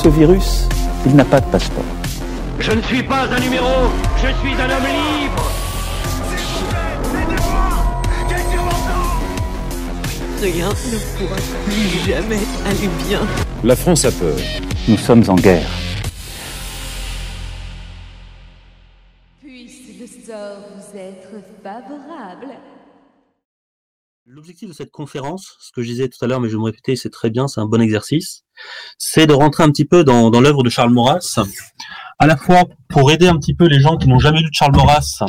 Ce virus, il n'a pas de passeport. Je ne suis pas un numéro, je suis un homme libre. Rien ne pourra plus jamais aller bien. La France a peur. Nous sommes en guerre. Puisse le sort vous être favorable. L'objectif de cette conférence, ce que je disais tout à l'heure, mais je vais me répéter, c'est très bien, c'est un bon exercice, c'est de rentrer un petit peu dans, dans l'œuvre de Charles Maurras, à la fois pour aider un petit peu les gens qui n'ont jamais lu de Charles Maurras,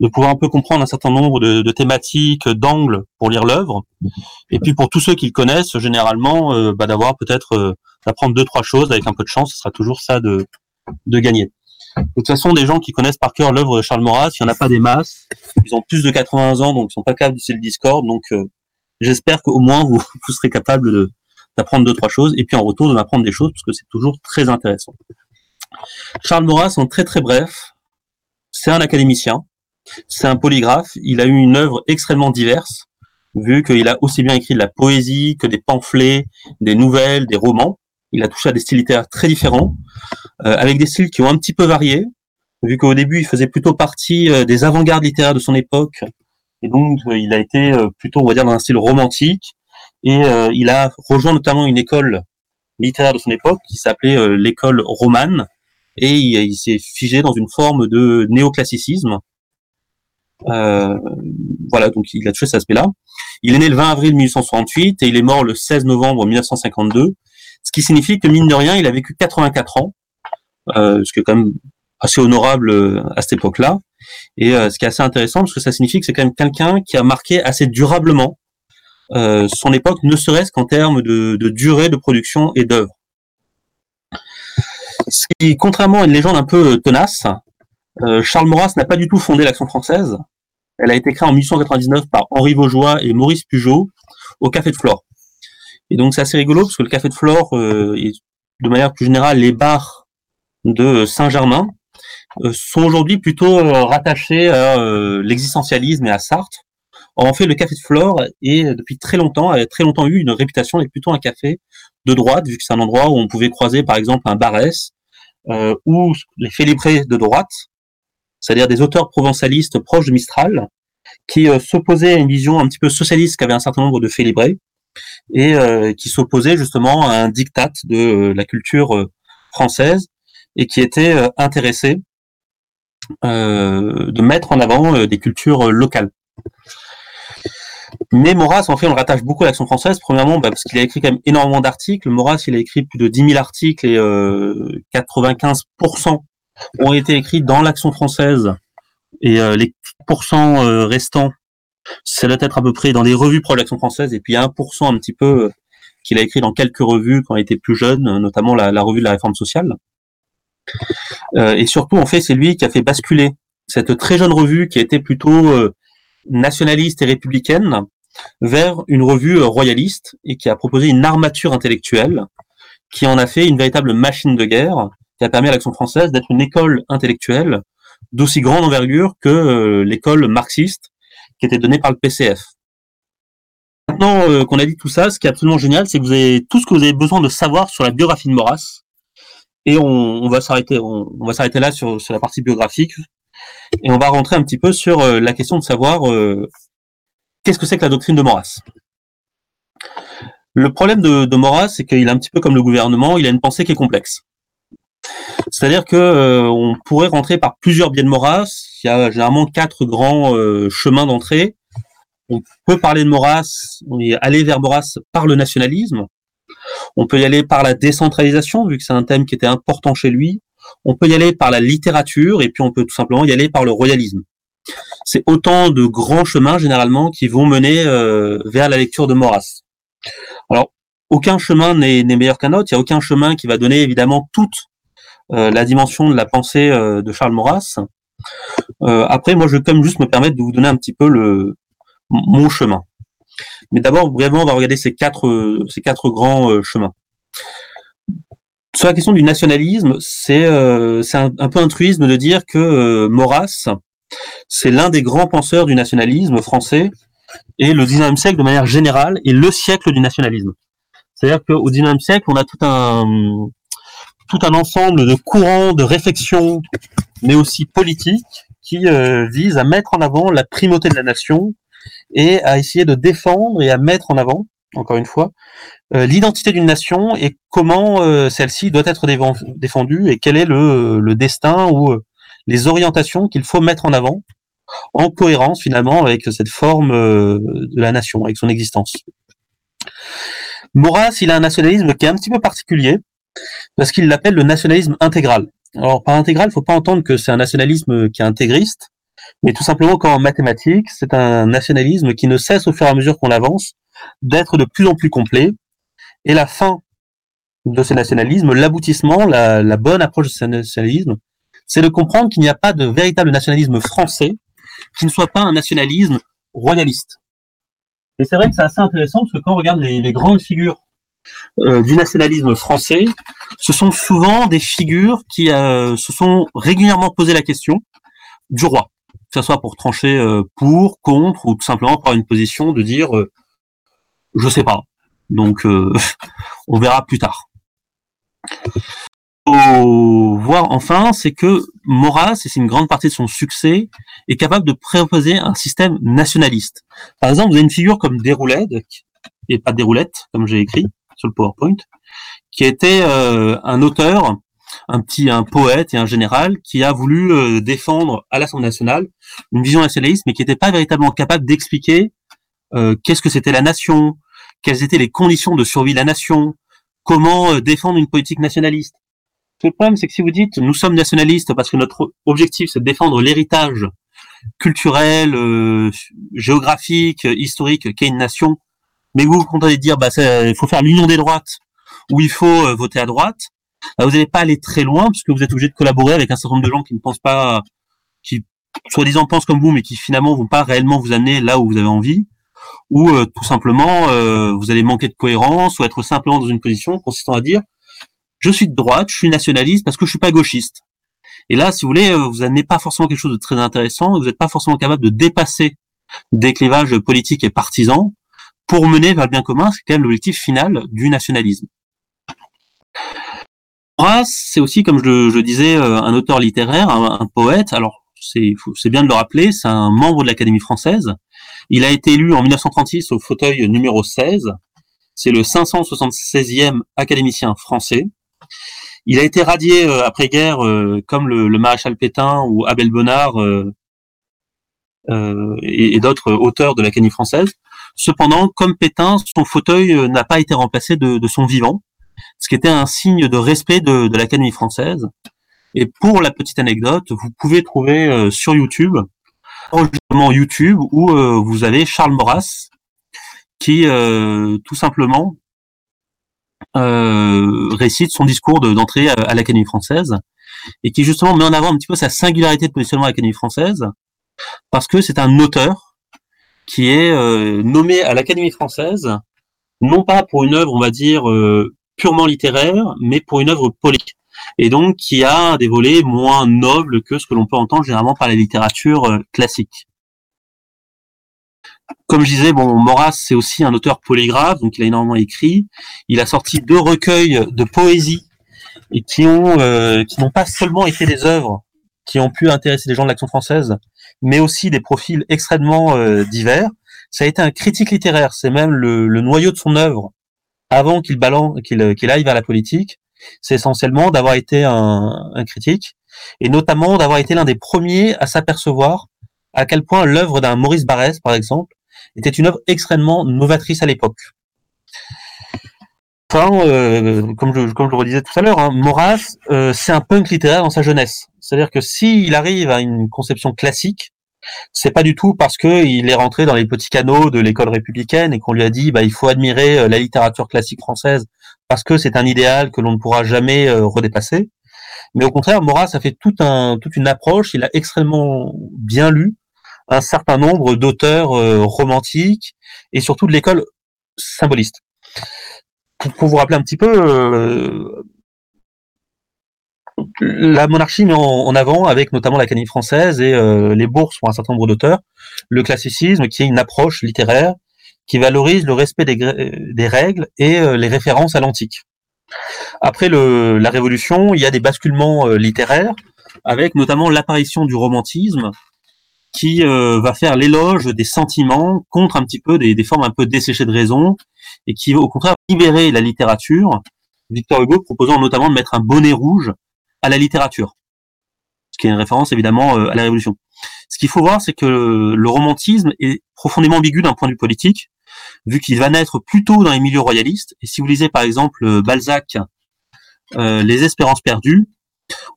de pouvoir un peu comprendre un certain nombre de, thématiques, d'angles pour lire l'œuvre, et puis pour tous ceux qui le connaissent, généralement, euh, bah, d'avoir peut-être euh, d'apprendre deux trois choses avec un peu de chance, ce sera toujours ça de gagner. De toute façon, des gens qui connaissent par cœur l'œuvre de Charles Maurras, il n'y en a pas des masses. Ils ont plus de 80 ans, donc ils sont pas capables d'utiliser le Discord. Donc, euh, j'espère qu'au moins vous, serez capable d'apprendre deux trois choses, et puis en retour de m'apprendre des choses, parce que c'est toujours très intéressant. Charles Maurras, en très très bref, c'est un académicien, c'est un polygraphe. Il a eu une œuvre extrêmement diverse, vu qu'il a aussi bien écrit de la poésie que des pamphlets, des nouvelles, des romans. Il a touché à des styles littéraires très différents, euh, avec des styles qui ont un petit peu varié, vu qu'au début il faisait plutôt partie euh, des avant-gardes littéraires de son époque, et donc euh, il a été plutôt, on va dire, dans un style romantique, et il a rejoint notamment une école littéraire de son époque qui s'appelait l'école romane, et il, s'est figé dans une forme de néoclassicisme. Voilà, donc il a touché cet aspect-là. Il est né le 20 avril 1868 et il est mort le 16 novembre 1952, ce qui signifie que mine de rien, il a vécu 84 ans, euh, ce qui est quand même assez honorable euh, à cette époque-là. Et euh, ce qui est assez intéressant, parce que ça signifie que c'est quand même quelqu'un qui a marqué assez durablement euh, son époque, ne serait-ce qu'en termes de, de durée de production et d'œuvre. Ce qui, contrairement à une légende un peu tenace, euh, Charles Maurras n'a pas du tout fondé l'Action française. Elle a été créée en 1899 par Henri Vaugeois et Maurice Pugeot au Café de Flore. Et donc c'est assez rigolo parce que le Café de Flore euh, et de manière plus générale les bars de Saint-Germain euh, sont aujourd'hui plutôt euh, rattachés à l'existentialisme et à Sartre. En fait, le Café de Flore est depuis très longtemps a très longtemps eu une réputation d'être plutôt un café de droite vu que c'est un endroit où on pouvait croiser par exemple un Barès euh, ou les félibrés de droite, c'est-à-dire des auteurs provençalistes proches de Mistral, qui s'opposaient à une vision un petit peu socialiste qu'avait un certain nombre de félibrés, et euh, qui s'opposaient justement à un diktat de euh, la culture euh, française, et qui étaient intéressés euh, de mettre en avant des cultures locales. Mais Maurras, en fait, on le rattache beaucoup à l'Action française. Premièrement, bah, parce qu'il a écrit quand même énormément d'articles. Maurras, il a écrit plus de 10 000 articles et euh, 95% ont été écrits dans l'Action française. Et euh, les 10% euh, restants, ça doit être à peu près dans des revues pro l'Action française. Et puis il y a 1% un petit peu euh, qu'il a écrit dans quelques revues quand il était plus jeune, euh, notamment la, revue de la réforme sociale. Euh, et surtout, en fait, c'est lui qui a fait basculer cette très jeune revue qui était plutôt nationaliste et républicaine vers une revue royaliste et qui a proposé une armature intellectuelle qui en a fait une véritable machine de guerre qui a permis à l'Action française d'être une école intellectuelle d'aussi grande envergure que l'école marxiste qui était donnée par le PCF. Maintenant euh, qu'on a dit tout ça, ce qui est absolument génial, c'est que vous avez tout ce que vous avez besoin de savoir sur la biographie de Maurras. Et on, va s'arrêter, on, on va s'arrêter là sur, sur la partie biographique, et on va rentrer un petit peu sur euh, la question de savoir euh, qu'est-ce que c'est que la doctrine de Maurras. Le problème de, de Maurras, c'est qu'il est un petit peu comme le gouvernement, il a une pensée qui est complexe. C'est-à-dire que euh, on pourrait rentrer par plusieurs biais de Maurras. Il y a généralement quatre grands euh, chemins d'entrée. On peut parler de et aller vers Maurras par le nationalisme. On peut y aller par la décentralisation, vu que c'est un thème qui était important chez lui. On peut y aller par la littérature, et puis on peut tout simplement y aller par le royalisme. C'est autant de grands chemins, généralement, qui vont mener euh, vers la lecture de Maurras. Alors, aucun chemin n'est meilleur qu'un autre. Il n'y a aucun chemin qui va donner, évidemment, toute euh, la dimension de la pensée euh, de Charles Maurras. après, moi, je vais quand même juste me permettre de vous donner un petit peu le mon chemin. Mais d'abord, brièvement, on va regarder ces quatre, ces quatre grands euh, chemins. Sur la question du nationalisme, c'est euh, un, un, peu altruisme de dire que euh, Maurras, c'est l'un des grands penseurs du nationalisme français, et le 19e siècle, de manière générale, est le siècle du nationalisme. C'est-à-dire qu'au 19e siècle, on a tout un, tout un ensemble de courants, de réflexions, mais aussi politiques, qui euh, visent à mettre en avant la primauté de la nation, et à essayer de défendre et à mettre en avant, encore une fois, euh, l'identité d'une nation et comment euh, celle-ci doit être défendue et quel est le, le destin ou euh, les orientations qu'il faut mettre en avant en cohérence finalement avec cette forme de la nation, avec son existence. Maurras, il a un nationalisme qui est un petit peu particulier parce qu'il l'appelle le nationalisme intégral. Alors par intégral, il faut pas entendre que c'est un nationalisme qui est intégriste, mais tout simplement qu'en mathématiques, c'est un nationalisme qui ne cesse au fur et à mesure qu'on avance d'être de plus en plus complet. Et la fin de ce nationalisme, l'aboutissement, la, bonne approche de ce nationalisme, c'est de comprendre qu'il n'y a pas de véritable nationalisme français qui ne soit pas un nationalisme royaliste. Et c'est vrai que c'est assez intéressant parce que quand on regarde les grandes figures euh, du nationalisme français, ce sont souvent des figures qui euh, se sont régulièrement posé la question du roi que ce soit pour trancher euh, pour, contre, ou tout simplement pour une position de dire je sais pas. Donc on verra plus tard. Faut voir enfin, c'est que Maurras, et c'est une grande partie de son succès, est capable de proposer un système nationaliste. Par exemple, vous avez une figure comme Déroulette, et pas Déroulette, comme j'ai écrit le PowerPoint, qui était un auteur un petit un poète et un général qui a voulu euh, défendre à l'Assemblée nationale une vision nationaliste, mais qui n'était pas véritablement capable d'expliquer euh, qu'est-ce que c'était la nation, quelles étaient les conditions de survie de la nation, comment euh, défendre une politique nationaliste. Le problème, c'est que si vous dites nous sommes nationalistes parce que notre objectif c'est de défendre l'héritage culturel, géographique, historique qu'est une nation, mais vous vous contentez de dire bah il faut faire l'union des droites ou il faut voter à droite, bah, vous n'allez pas aller très loin puisque vous êtes obligé de collaborer avec un certain nombre de gens qui ne pensent pas, qui soi-disant pensent comme vous, mais qui finalement vont pas réellement vous amener là où vous avez envie, ou euh, tout simplement euh, vous allez manquer de cohérence ou être simplement dans une position consistant à dire je suis de droite, je suis nationaliste parce que je suis pas gauchiste. Et là, si vous voulez, euh, vous n'amenez pas forcément quelque chose de très intéressant, vous n'êtes pas forcément capable de dépasser des clivages politiques et partisans pour mener vers le bien commun, c'est quand même l'objectif final du nationalisme. Maurras, c'est aussi, comme je le, disais, euh, un auteur littéraire, un, poète. Alors, c'est bien de le rappeler, c'est un membre de l'Académie française. Il a été élu en 1936 au fauteuil numéro 16. C'est le 576e académicien français. Il a été radié euh, après-guerre euh, comme le, maréchal Pétain ou Abel Bonnard et, d'autres auteurs de l'Académie française. Cependant, comme Pétain, son fauteuil n'a pas été remplacé de son vivant ce qui était un signe de respect de, de l'Académie française. Et pour la petite anecdote, vous pouvez trouver euh, sur YouTube, enregistrement YouTube, où euh, vous avez Charles Maurras, qui euh, tout simplement récite son discours d'entrée à, l'Académie française, et qui justement met en avant un petit peu sa singularité de positionnement à l'Académie française, parce que c'est un auteur qui est nommé à l'Académie française, non pas pour une œuvre, on va dire, purement littéraire, mais pour une œuvre politique. Et donc qui a des volets moins nobles que ce que l'on peut entendre généralement par la littérature euh, classique. Comme je disais, bon, Maurras, c'est aussi un auteur polygraphe, donc il a énormément écrit. Il a sorti deux recueils de poésie et qui ont euh, qui n'ont pas seulement été des œuvres qui ont pu intéresser les gens de l'action française, mais aussi des profils extrêmement euh, divers. Ça a été un critique littéraire, c'est même le, le noyau de son œuvre avant qu'il balance, qu'il aille vers la politique. c'est essentiellement d'avoir été un, un, critique, et notamment d'avoir été l'un des premiers à s'apercevoir à quel point l'œuvre d'un Maurice Barrès, par exemple, était une œuvre extrêmement novatrice à l'époque. Enfin, euh, comme, je, le redisais tout à l'heure, hein, Maurras, euh, c'est un punk littéraire dans sa jeunesse. C'est-à-dire que s'il arrive à une conception classique, c'est pas du tout parce que il est rentré dans les petits canaux de l'école républicaine et qu'on lui a dit bah il faut admirer euh, la littérature classique française parce que c'est un idéal que l'on ne pourra jamais redépasser. Mais au contraire, Maurras a fait toute une approche. Il a extrêmement bien lu un certain nombre d'auteurs romantiques et surtout de l'école symboliste. Pour, vous rappeler un petit peu, euh, la monarchie met en, avant, avec notamment l'Académie française et euh, les bourses pour un certain nombre d'auteurs, le classicisme qui est une approche littéraire qui valorise le respect des, règles et euh, les références à l'antique. Après la Révolution, il y a des basculements littéraires, avec notamment l'apparition du romantisme, qui euh, va faire l'éloge des sentiments contre un petit peu des, des, formes un peu desséchées de raison, et qui au contraire libérer la littérature. Victor Hugo proposant notamment de mettre un bonnet rouge à la littérature, ce qui est une référence évidemment euh, à la Révolution. Ce qu'il faut voir, c'est que le romantisme est profondément ambigu d'un point de vue politique, vu qu'il va naître plutôt dans les milieux royalistes. Et si vous lisez par exemple Balzac, euh, Les Espérances perdues,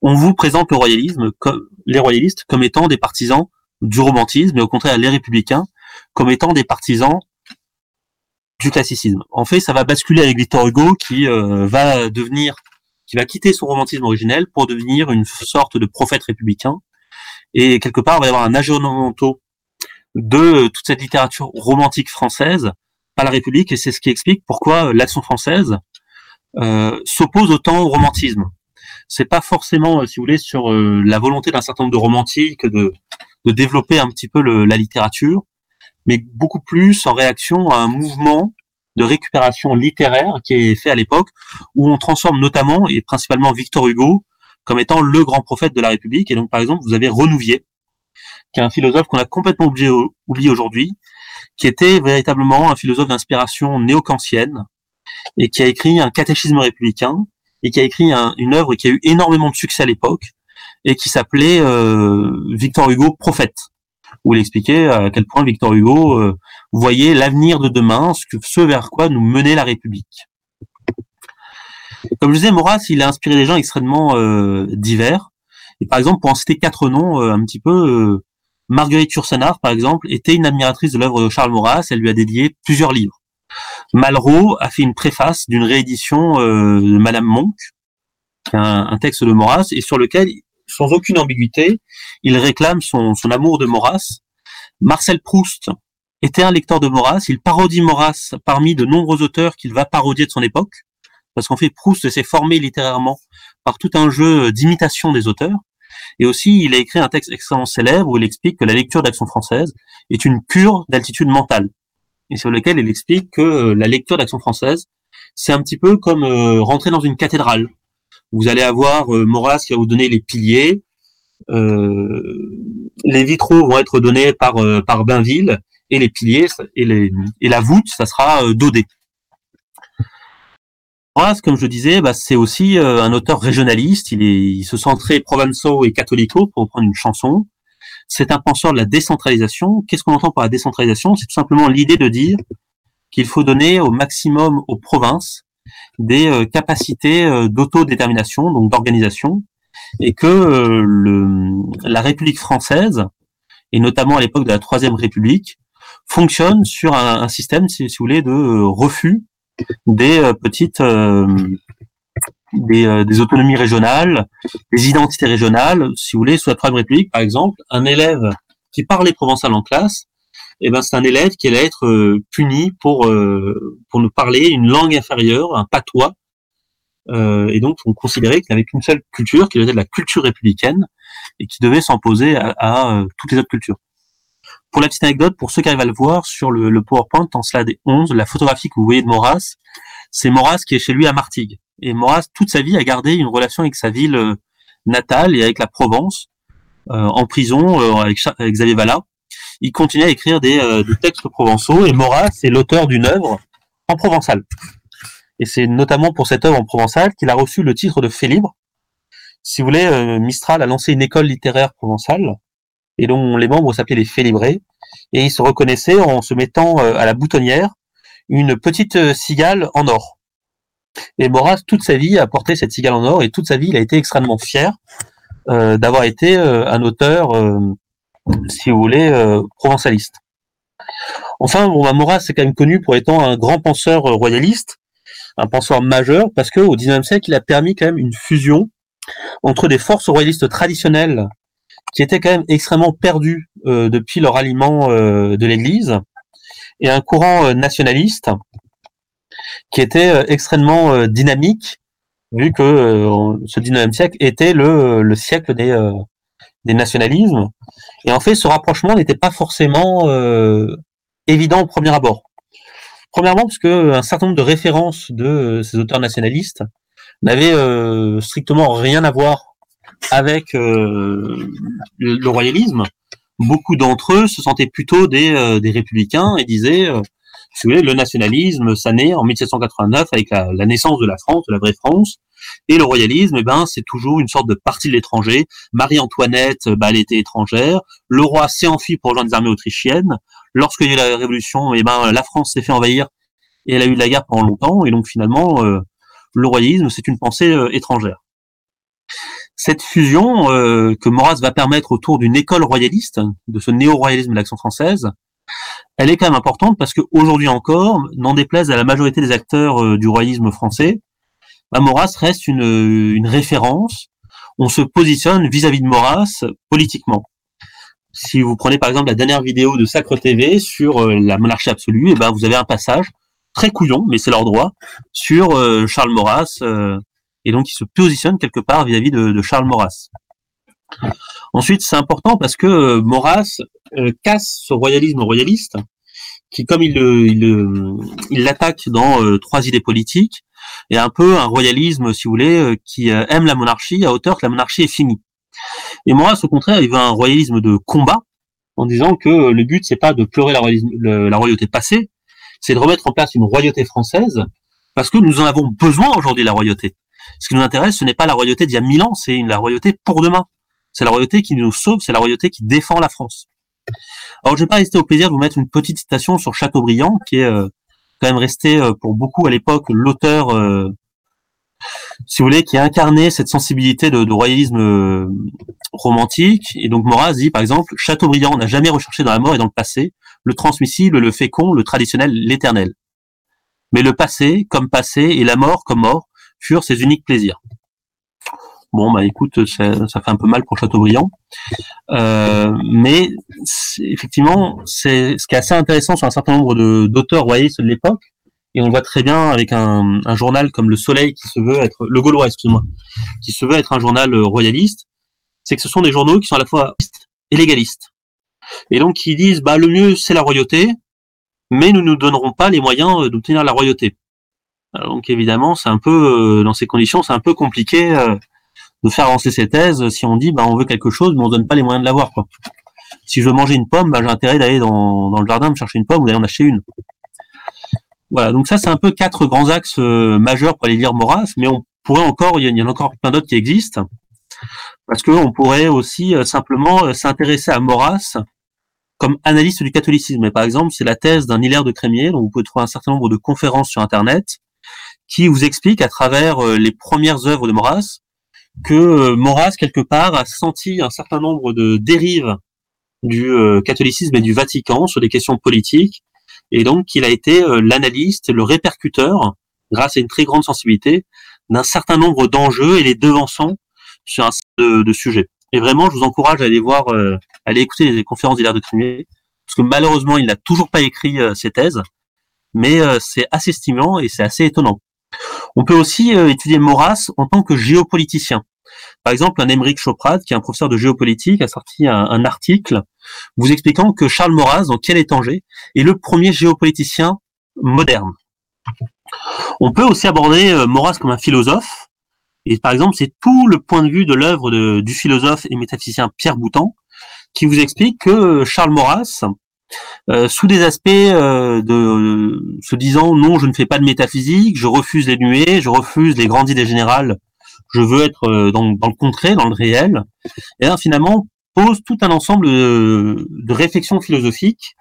on vous présente le royalisme, comme, les royalistes, comme étant des partisans du romantisme, mais au contraire les républicains, comme étant des partisans du classicisme. En fait, ça va basculer avec Victor Hugo, qui euh, va devenir, qui va quitter son romantisme originel pour devenir une sorte de prophète républicain. Et quelque part, il va y avoir un aggiornamento de toute cette littérature romantique française par la République, et c'est ce qui explique pourquoi l'action française euh, s'oppose autant au romantisme. C'est pas forcément, si vous voulez, sur euh, la volonté d'un certain nombre de romantiques de, développer un petit peu la littérature, mais beaucoup plus en réaction à un mouvement de récupération littéraire qui est fait à l'époque, où on transforme notamment et principalement Victor Hugo comme étant le grand prophète de la République. Et donc, par exemple, vous avez Renouvier, qui est un philosophe qu'on a complètement oublié, aujourd'hui, qui était véritablement un philosophe d'inspiration néo-kantienne et qui a écrit un catéchisme républicain et qui a écrit un, une œuvre qui a eu énormément de succès à l'époque et qui s'appelait euh, Victor Hugo prophète, où il expliquait à quel point Victor Hugo euh, voyait l'avenir de demain, ce, vers quoi nous menait la République. Comme je disais, Maurras, il a inspiré des gens extrêmement euh, divers. Et par exemple, pour en citer quatre noms, un petit peu, Marguerite Yourcenar, par exemple, était une admiratrice de l'œuvre de Charles Maurras. Elle lui a dédié plusieurs livres. Malraux a fait une préface d'une réédition euh, de Madame Monk, un, un, texte de Maurras, et sur lequel, sans aucune ambiguïté, il réclame son, son amour de Maurras. Marcel Proust était un lecteur de Maurras. Il parodie Maurras parmi de nombreux auteurs qu'il va parodier de son époque parce qu'en fait Proust s'est formé littérairement par tout un jeu d'imitation des auteurs. Et aussi, il a écrit un texte extrêmement célèbre où il explique que la lecture d'Action française est une cure d'altitude mentale. Et sur lequel il explique que euh, la lecture d'Action française, c'est un petit peu comme euh, rentrer dans une cathédrale. Vous allez avoir euh, Maurras qui va vous donner les piliers, euh, les vitraux vont être donnés par par Bainville et les piliers et, les, et la voûte, ça sera Daudet. Maurras, comme je disais, bah, c'est aussi euh, un auteur régionaliste. Il, est, il se sent très et catholico, pour reprendre une chanson. C'est un penseur de la décentralisation. Qu'est-ce qu'on entend par la décentralisation? C'est tout simplement l'idée de dire qu'il faut donner au maximum aux provinces des euh, capacités euh, d'autodétermination, donc d'organisation, et que euh, la République française, et notamment à l'époque de la Troisième République, fonctionne sur un, système, si, vous voulez, de refus des petites des, euh, des, autonomies régionales, des identités régionales. Si vous voulez, sous la Troisième République, par exemple, un élève qui parlait provençal en classe, eh ben, c'est un élève qui allait être puni pour pour nous parler une langue inférieure, un patois. et donc, on considérait qu'il n'avait qu'une seule culture, qui était la culture républicaine, et qui devait s'imposer à, à, toutes les autres cultures. Pour la petite anecdote, pour ceux qui arrivent à le voir sur le, le PowerPoint en slide 11, la photographie que vous voyez de Maurras, c'est Maurras qui est chez lui à Martigues. Et Maurras, toute sa vie, a gardé une relation avec sa ville euh, natale et avec la Provence, euh, en prison euh, avec, Xavier Vallat. Il continue à écrire des, textes provençaux et Maurras est l'auteur d'une œuvre en provençal. Et c'est notamment pour cette œuvre en provençal qu'il a reçu le titre de fait libre. Si vous voulez, Mistral a lancé une école littéraire provençale et dont les membres s'appelaient les Félibrés. Et ils se reconnaissaient en se mettant à la boutonnière une petite cigale en or. Et Maurras, toute sa vie, a porté cette cigale en or et toute sa vie, il a été extrêmement fier euh, d'avoir été euh, un auteur, euh, si vous voulez, provençaliste. Enfin, bon, bah, Maurras est quand même connu pour étant un grand penseur royaliste, un penseur majeur, parce que au XIXe siècle, il a permis quand même une fusion entre des forces royalistes traditionnelles qui étaient quand même extrêmement perdues depuis leur aliment de l'Église, et un courant nationaliste qui était euh, extrêmement euh, dynamique, vu que euh, ce 19e siècle était le, le siècle des, des nationalismes. Et en fait, ce rapprochement n'était pas forcément évident au premier abord. Premièrement, parce que un certain nombre de références de ces auteurs nationalistes n'avaient strictement rien à voir avec le, royalisme. Beaucoup d'entre eux se sentaient plutôt des, des républicains et disaient, si le nationalisme, ça naît en 1789 avec la, la naissance de la France, de la vraie France, et le royalisme, eh ben, c'est toujours une sorte de partie de l'étranger. Marie-Antoinette, bah, elle était étrangère. Le roi s'est enfui pour rejoindre les armées autrichiennes. Lorsqu'il y a eu la révolution, eh ben, la France s'est fait envahir et elle a eu de la guerre pendant longtemps. Et donc, finalement, euh, le royalisme, c'est une pensée euh, étrangère. Cette fusion euh, que Maurras va permettre autour d'une école royaliste, de ce néo-royalisme de l'action française, elle est quand même importante parce qu'aujourd'hui encore, n'en déplaise à la majorité des acteurs euh, du royalisme français, Maurras reste une, une référence. On se positionne vis-à-vis de Maurras politiquement. Si vous prenez par exemple la dernière vidéo de Sacre TV sur euh, la monarchie absolue, et ben vous avez un passage très couillon, mais c'est leur droit, sur euh, Charles Maurras, euh, et donc il se positionne quelque part vis-à-vis de, de Charles Maurras. Ensuite, c'est important parce que euh, Maurras euh, casse ce royalisme royaliste, qui, comme il il le- il l'attaque dans euh, trois idées politiques, est un peu un royalisme, si vous voulez, euh, qui euh, aime la monarchie à hauteur que la monarchie est finie. Et Maurras, au contraire, il veut un royalisme de combat, en disant que euh, le but, c'est pas de pleurer la, royalisme- la royauté passée, c'est de remettre en place une royauté française, parce que nous en avons besoin aujourd'hui, la royauté. Ce qui nous intéresse, ce n'est pas la royauté d'il y a mille ans, c'est la royauté pour demain. C'est la royauté qui nous sauve, c'est la royauté qui défend la France. Alors, je vais pas rester au plaisir de vous mettre une petite citation sur Chateaubriand, qui est euh, quand même resté euh, pour beaucoup à l'époque l'auteur, euh, si vous voulez, qui a incarné cette sensibilité de, de royalisme euh, romantique. Et donc Maurras dit, par exemple, Chateaubriand n'a jamais recherché dans la mort et dans le passé le transmissible, le fécond, le traditionnel, l'éternel. Mais le passé comme passé et la mort comme mort furent ses uniques plaisirs. Bon, bah écoute, ça, fait un peu mal pour Chateaubriand. Euh, mais effectivement, c'est ce qui est assez intéressant sur un certain nombre d'auteurs royalistes de l'époque, et on le voit très bien avec un, journal comme Le Soleil qui se veut être le Gaulois, excuse-moi, qui se veut être un journal euh, royaliste, c'est que ce sont des journaux qui sont à la fois et légalistes, et donc qui disent bah le mieux c'est la royauté, mais nous ne nous donnerons pas les moyens euh, d'obtenir la royauté. Donc évidemment, c'est un peu dans ces conditions, c'est un peu compliqué de faire avancer ces thèses si on dit bah on veut quelque chose mais on donne pas les moyens de l'avoir quoi. Si je veux manger une pomme, bah, j'ai intérêt d'aller dans, dans le jardin me chercher une pomme ou d'aller en acheter une. Voilà, donc ça c'est un peu quatre grands axes euh, majeurs pour aller lire Maurras, mais on pourrait encore, il y, en- a encore plein d'autres qui existent, parce que on pourrait aussi euh, simplement euh, s'intéresser à Maurras comme analyste du catholicisme. Et par exemple, c'est la thèse d'un Hilaire de Crémier, dont vous pouvez trouver un certain nombre de conférences sur Internet, qui vous explique à travers les premières œuvres de Maurras que euh, Maurras, quelque part, a senti un certain nombre de dérives du euh, catholicisme et du Vatican sur des questions politiques, et donc qu'il a été euh, l'analyste, le répercuteur, grâce à une très grande sensibilité, d'un certain nombre d'enjeux et les devançant sur un certain de, sujets. Et vraiment, je vous encourage à aller voir, à aller écouter les conférences d'Hilaire de Crémier, parce que malheureusement, il n'a toujours pas écrit ses thèses, mais c'est assez stimulant et c'est assez étonnant. On peut aussi euh, étudier Maurras en tant que géopoliticien. Par exemple, un Émeric Choprat, qui est un professeur de géopolitique, a sorti un, article vous expliquant que Charles Maurras, dans Quel étranger, est le premier géopoliticien moderne. On peut aussi aborder euh, Maurras comme un philosophe, et par exemple, c'est tout le point de vue de l'œuvre du philosophe et métaphysicien Pierre Boutan, qui vous explique que Charles Maurras euh, sous des aspects euh, de se disant non, je ne fais pas de métaphysique, je refuse les nuées, je refuse les grandes idées générales, je veux être euh, dans, dans, le concret, dans le réel. Et finalement, pose tout un ensemble de, réflexions philosophiques.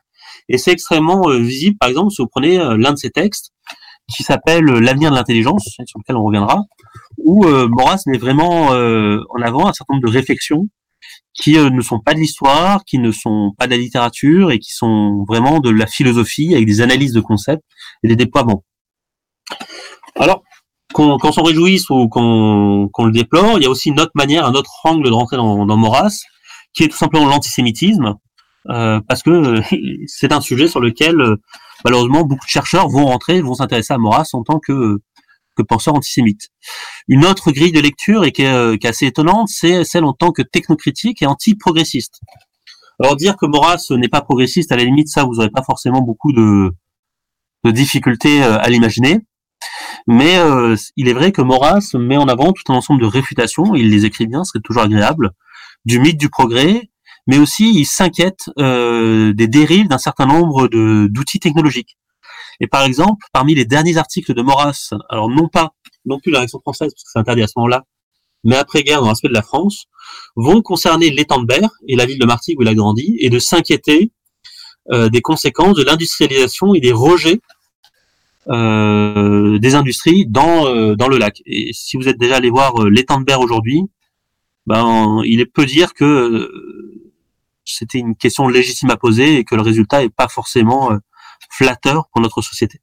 Et c'est extrêmement visible, par exemple, si vous prenez l'un de ces textes, qui s'appelle L'avenir de l'intelligence, sur lequel on reviendra, où Maurras met vraiment en avant un certain nombre de réflexions qui euh, ne sont pas de l'histoire, qui ne sont pas de la littérature et qui sont vraiment de la philosophie avec des analyses de concepts et des déploiements. Alors, qu'on s'en réjouisse ou qu'on le déplore, il y a aussi une autre manière, un autre angle de rentrer dans, dans Maurras, qui est tout simplement l'antisémitisme, euh, parce que c'est un sujet sur lequel euh, malheureusement beaucoup de chercheurs vont rentrer, vont s'intéresser à Maurras en tant que que penseur antisémite. Une autre grille de lecture et qui est, euh, qui est assez étonnante, c'est celle en tant que technocritique et anti-progressiste. Alors dire que Maurras n'est pas progressiste, à la limite, ça, vous n'aurez pas forcément beaucoup de, de difficultés euh, à l'imaginer. Mais euh, il est vrai que Maurras met en avant tout un ensemble de réfutations, il les écrit bien, c'est toujours agréable, du mythe du progrès, mais aussi il s'inquiète euh, des dérives d'un certain nombre d'outils technologiques. Et par exemple, parmi les derniers articles de Maurras, alors non pas, non plus la réaction française, parce que c'est interdit à ce moment-là, mais après-guerre dans l'aspect de la France, vont concerner l'étang de Berre et la ville de Martigues où il a grandi, et de s'inquiéter euh, des conséquences de l'industrialisation et des rejets euh, des industries dans, euh, dans le lac. Et si vous êtes déjà allé voir euh, l'étang de Berre aujourd'hui, ben, il est peu dire que euh, c'était une question légitime à poser et que le résultat est pas forcément flatteur pour notre société.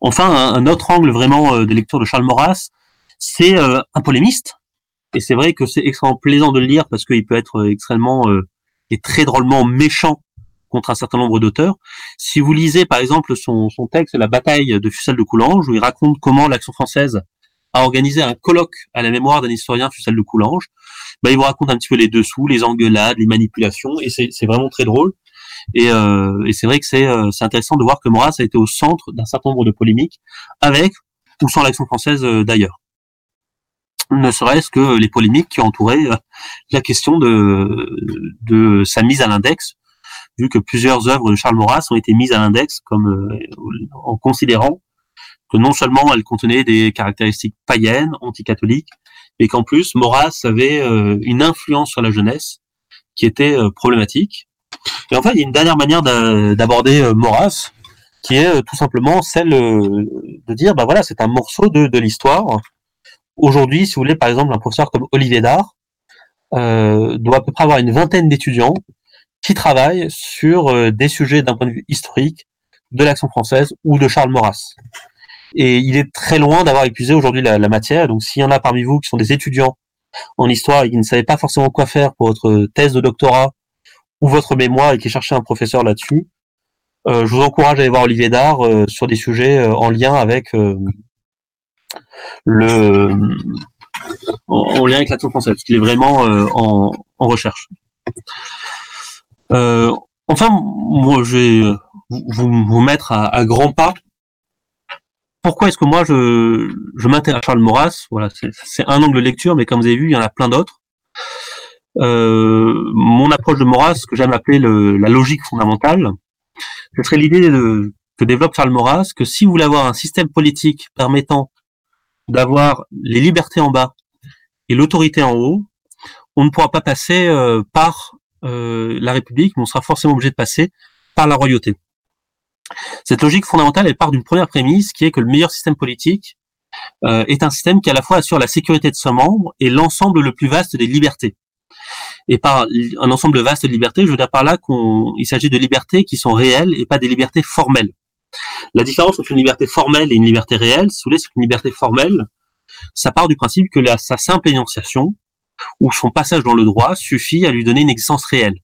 Enfin, un, autre angle vraiment euh, de lecture de Charles Maurras, c'est euh, un polémiste. Et c'est vrai que c'est extrêmement plaisant de le lire parce qu'il peut être euh, extrêmement et très drôlement méchant contre un certain nombre d'auteurs. Si vous lisez par exemple son, son texte La bataille de Fussel de Coulanges, où il raconte comment l'action française a organisé un colloque à la mémoire d'un historien Fussel de Coulanges, bah, il vous raconte un petit peu les dessous, les engueulades, les manipulations, et c'est vraiment très drôle. Et, euh, et c'est vrai que c'est euh, intéressant de voir que Maurras a été au centre d'un certain nombre de polémiques, avec ou sans l'action française euh, d'ailleurs. Ne serait-ce que les polémiques qui euh, la question de, de sa mise à l'index, vu que plusieurs œuvres de Charles Maurras ont été mises à l'index comme en considérant que non seulement elles contenaient des caractéristiques païennes, anticatholiques, et qu'en plus Maurras avait une influence sur la jeunesse qui était problématique et enfin, il y a une dernière manière d'aborder euh, Maurras, qui est euh, tout simplement celle euh, de dire, bah voilà, c'est un morceau de, l'histoire. Aujourd'hui, si vous voulez, par exemple, un professeur comme Olivier Dard doit à peu près avoir une vingtaine d'étudiants qui travaillent sur des sujets d'un point de vue historique de l'action française ou de Charles Maurras. Et il est très loin d'avoir épuisé aujourd'hui la, la, matière. Donc, s'il y en a parmi vous qui sont des étudiants en histoire et qui ne savaient pas forcément quoi faire pour votre thèse de doctorat ou votre mémoire et qui cherchait un professeur là-dessus, euh, je vous encourage à aller voir Olivier Dard euh, sur des sujets euh, en lien avec le en, lien avec l'action française, parce qu'il est vraiment en, en, recherche. enfin, moi, je vais vous, vous mettre à, à grands pas. Pourquoi est-ce que moi je, je m'intéresse à Charles Maurras? Voilà, c'est un angle de lecture, mais comme vous avez vu, il y en a plein d'autres. Euh, mon approche de Maurras, ce que j'aime appeler le, la logique fondamentale, ce serait l'idée que développe Charles Maurras, que si vous voulez avoir un système politique permettant d'avoir les libertés en bas et l'autorité en haut, on ne pourra pas passer euh, par euh, la République, mais on sera forcément obligé de passer par la royauté. Cette logique fondamentale, elle part d'une première prémisse qui est que le meilleur système politique est un système qui à la fois assure la sécurité de ses membres et l'ensemble le plus vaste des libertés. Et par un ensemble de vastes libertés, je veux dire par là qu'il s'agit de libertés qui sont réelles et pas des libertés formelles. La différence entre une liberté formelle et une liberté réelle, si vous voulez, c'est qu'une liberté formelle, ça part du principe que la, sa simple énonciation ou son passage dans le droit suffit à lui donner une existence réelle.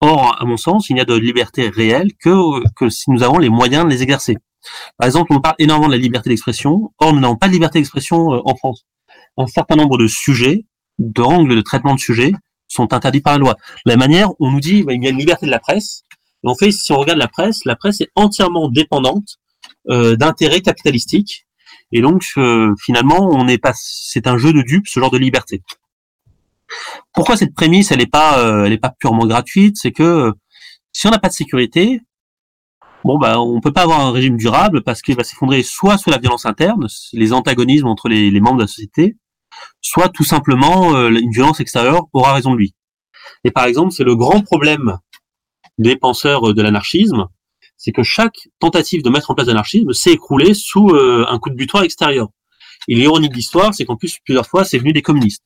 Or, à mon sens, il n'y a de liberté réelle que, que si nous avons les moyens de les exercer. Par exemple, on parle énormément de la liberté d'expression. Or, nous n'avons pas de liberté d'expression euh, en France. Un certain nombre de sujets d'angles de traitement de sujet sont interdits par la loi. la manière, on nous dit, il y a une liberté de la presse. En fait, si on regarde la presse, la presse est entièrement dépendante euh, d'intérêts capitalistiques. Et donc, euh, finalement, on n'est pas, c'est un jeu de dupes, ce genre de liberté. Pourquoi cette prémisse, elle n'est pas, euh, elle est pas purement gratuite? C'est que Si on n'a pas de sécurité, bon bah on peut pas avoir un régime durable parce qu'il va s'effondrer soit sur la violence interne, les antagonismes entre les membres de la société, soit tout simplement euh, une violence extérieure aura raison de lui. Et par exemple, c'est le grand problème des penseurs de l'anarchisme, c'est que chaque tentative de mettre en place l'anarchisme s'est écroulée sous euh, un coup de butoir extérieur. Et l'ironie de l'histoire, c'est qu'en plus, plusieurs fois, c'est venu des communistes.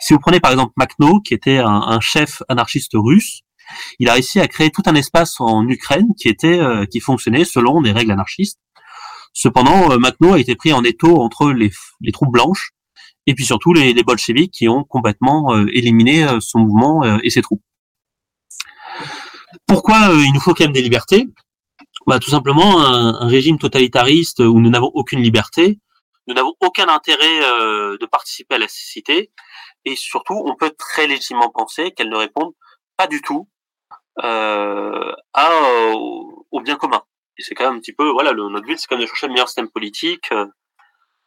Si vous prenez par exemple Makhno, qui était un, chef anarchiste russe, il a réussi à créer tout un espace en Ukraine qui était euh, qui fonctionnait selon des règles anarchistes. Cependant, euh, a été pris en étau entre les troupes blanches et puis surtout les, les bolcheviks qui ont complètement euh, éliminé euh, son mouvement euh, et ses troupes. Pourquoi il nous faut quand même des libertés? Bah, Tout simplement, un, un, régime totalitariste où nous n'avons aucune liberté, nous n'avons aucun intérêt de participer à la cité, et surtout, on peut très légitimement penser qu'elles ne répondent pas du tout euh, à, au, au, bien commun. Et c'est quand même un petit peu, voilà, le, notre but, c'est quand même de chercher le meilleur système politique.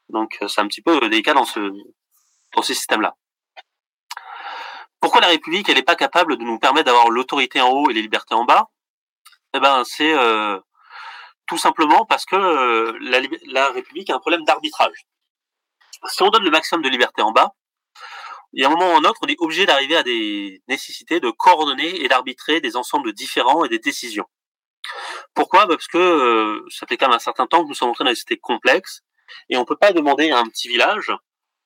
Euh, donc, c'est un petit peu délicat dans ce, dans ces systèmes-là. Pourquoi la République, elle n'est pas capable de nous permettre d'avoir l'autorité en haut et les libertés en bas? Eh ben, c'est euh, tout simplement parce que euh, la, République a un problème d'arbitrage. Si on donne le maximum de liberté en bas, il y a un moment ou un autre, on est obligé d'arriver à des nécessités de coordonner et d'arbitrer des ensembles différents et des décisions. Pourquoi? Parce que euh, ça fait quand même un certain temps que nous sommes entrés dans une société complexe et on peut pas demander à un petit village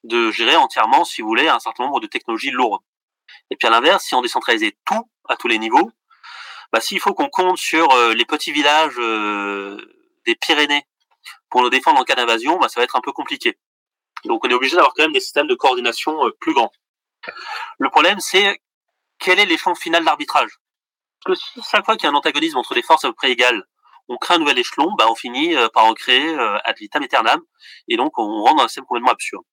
de gérer entièrement, si vous voulez, un certain nombre de technologies lourdes. Et puis à l'inverse, si on décentralisait tout à tous les niveaux, bah, s'il faut qu'on compte sur euh, les petits villages euh, des Pyrénées pour nous défendre en cas d'invasion, bah, ça va être un peu compliqué. Donc on est obligé d'avoir quand même des systèmes de coordination euh, plus grands. Le problème, c'est quel est l'échelon final d'arbitrage? Parce que chaque fois qu'il y a un antagonisme entre des forces à peu près égales, on crée un nouvel échelon, bah, on finit par en créer ad vitam aeternam, et donc on rentre dans un système complètement absurde.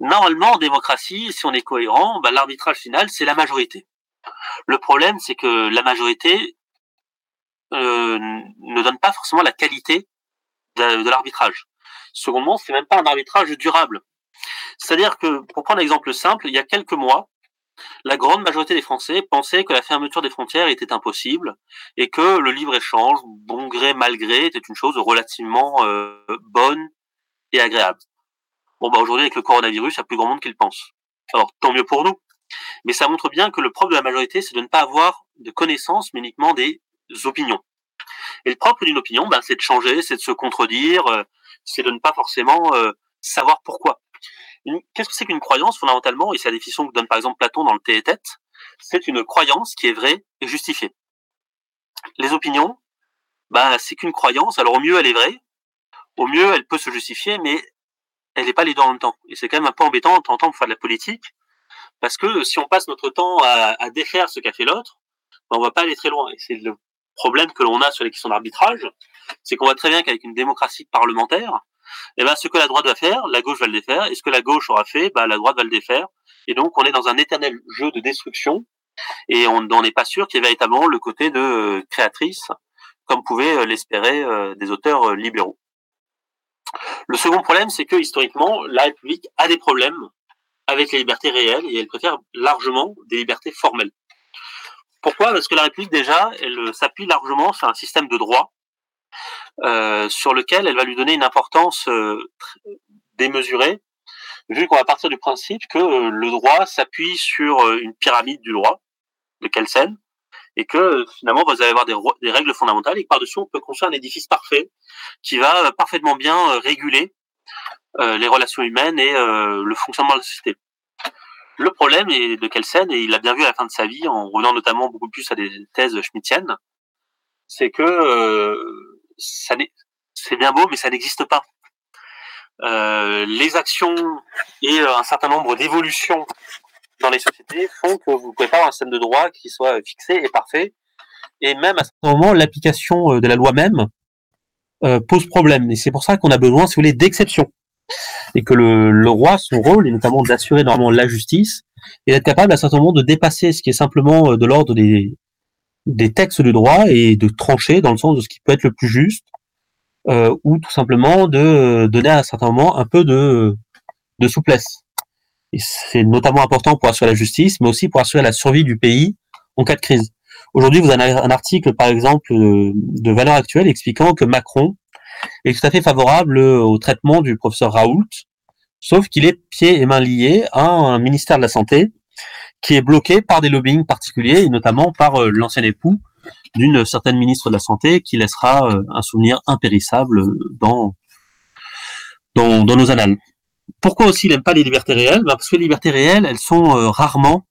Normalement, en démocratie, si on est cohérent, bah, l'arbitrage final, c'est la majorité. Le problème, c'est que la majorité euh, ne donne pas forcément la qualité de, de l'arbitrage. Secondement, c'est même pas un arbitrage durable. C'est-à-dire que, pour prendre un exemple simple, il y a quelques mois, la grande majorité des Français pensaient que la fermeture des frontières était impossible et que le libre-échange, bon gré, mal gré, était une chose relativement euh, bonne et agréable. Bon, bah aujourd'hui, avec le coronavirus, il y a plus grand monde qui le pense. Alors, tant mieux pour nous. Mais ça montre bien que le propre de la majorité, c'est de ne pas avoir de connaissances, mais uniquement des opinions. Et le propre d'une opinion, ben, c'est de changer, c'est de se contredire, euh, c'est de ne pas forcément euh, savoir pourquoi. Qu'est-ce que c'est qu'une croyance fondamentalement? Et c'est la définition que donne par exemple Platon dans le Thé et Tête. C'est une croyance qui est vraie et justifiée. Les opinions, ben, c'est qu'une croyance. Alors au mieux, elle est vraie. Au mieux, elle peut se justifier, mais elle n'est pas les deux en même temps. Et c'est quand même un peu embêtant de temps pour faire de la politique, parce que si on passe notre temps à, à défaire ce qu'a fait l'autre, ben on va pas aller très loin. Et c'est le problème que l'on a sur les questions d'arbitrage, c'est qu'on voit très bien qu'avec une démocratie parlementaire, eh ben, ce que la droite va faire, la gauche va le défaire, et ce que la gauche aura fait, ben, la droite va le défaire. Et donc, on est dans un éternel jeu de destruction, et on n'est pas sûr qu'il y ait véritablement le côté de euh, créatrice, comme pouvaient euh, l'espérer euh, des auteurs libéraux. Le second problème, c'est que historiquement, la République a des problèmes avec les libertés réelles et elle préfère largement des libertés formelles. Pourquoi? Parce que la République, déjà, elle s'appuie largement sur un système de droit euh, sur lequel elle va lui donner une importance euh, démesurée, vu qu'on va partir du principe que euh, le droit s'appuie sur euh, une pyramide du droit, de Kelsen, et que finalement vous allez avoir des, règles fondamentales et que par-dessus on peut construire un édifice parfait qui va parfaitement bien réguler les relations humaines et le fonctionnement de la société. Le problème est de Kelsen, et il l'a bien vu à la fin de sa vie, en revenant notamment beaucoup plus à des thèses schmittiennes, c'est que ça c'est bien beau, mais ça n'existe pas. Euh, les actions et un certain nombre d'évolutions dans les sociétés font que vous ne pouvez pas avoir un système de droit qui soit fixé et parfait. Et même à ce moment, l'application de la loi même euh, pose problème. Et c'est pour ça qu'on a besoin, si vous voulez, d'exceptions. Et que le, roi, son rôle est notamment d'assurer normalement la justice et d'être capable à certains moments de dépasser ce qui est simplement euh, de l'ordre des, des textes de droit et de trancher dans le sens de ce qui peut être le plus juste euh, ou tout simplement de donner à un certain moment un peu de, souplesse. C'est notamment important pour assurer la justice, mais aussi pour assurer la survie du pays en cas de crise. Aujourd'hui, vous avez un article, par exemple, de Valeurs Actuelles expliquant que Macron est tout à fait favorable au traitement du professeur Raoult, sauf qu'il est pieds et mains liés à un ministère de la Santé qui est bloqué par des lobbying particuliers, et notamment par euh, l'ancien époux d'une certaine ministre de la Santé qui laissera euh, un souvenir impérissable dans, dans, dans nos annales. Pourquoi aussi il n'aime pas les libertés réelles? Ben Parce que les libertés réelles, elles sont euh, rarement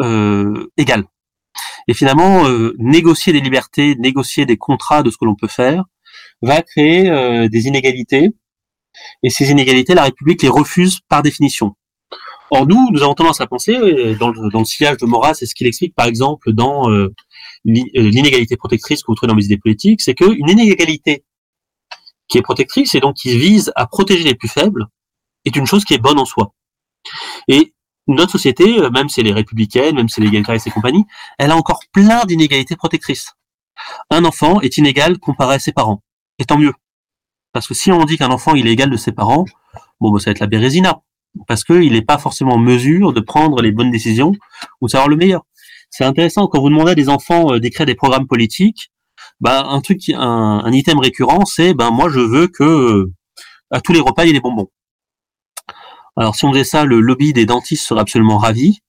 euh, égales. Et finalement, négocier des libertés, négocier des contrats de ce que l'on peut faire, va créer des inégalités. Et ces inégalités, la République les refuse par définition. Or, nous, nous avons tendance à penser, euh, dans le, dans le sillage de Maurras, c'est ce qu'il explique par exemple dans euh, euh, l'inégalité protectrice que vous trouvez dans les idées politiques, c'est qu'une inégalité qui est protectrice et donc qui vise à protéger les plus faibles est une chose qui est bonne en soi. Et notre société, même si elle est républicaine, même si elle est égalitariste et compagnie, elle a encore plein d'inégalités protectrices. Un enfant est inégal comparé à ses parents. Et tant mieux. Parce que si on dit qu'un enfant il est égal de ses parents, bon, bah, ça va être la bérésina parce qu'il n'est pas forcément en mesure de prendre les bonnes décisions ou de savoir le meilleur. C'est intéressant quand vous demandez à des enfants euh, d'écrire des programmes politiques, bah, un truc, un, un item récurrent, c'est ben moi je veux que euh, à tous les repas il y ait des bonbons. Alors si on faisait ça, le lobby des dentistes serait absolument ravi,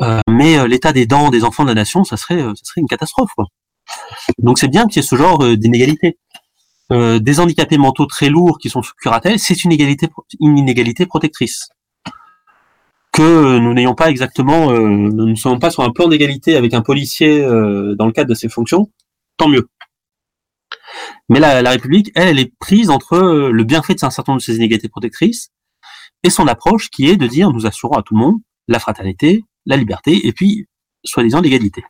euh, mais l'état des dents des enfants de la nation, ça serait, ça serait une catastrophe. Quoi. Donc c'est bien qu'il y ait ce genre d'inégalité. Euh, des handicapés mentaux très lourds qui sont sous curatelle, c'est une, une inégalité protectrice. Que nous n'ayons pas exactement, euh, nous ne sommes pas sur un plan d'égalité avec un policier euh, dans le cadre de ses fonctions, tant mieux. Mais la, la, République, elle, elle est prise entre le bienfait de un certain nombre de ces inégalités protectrices et son approche qui est de dire nous assurons à tout le monde la fraternité, la liberté et puis soi-disant l'égalité.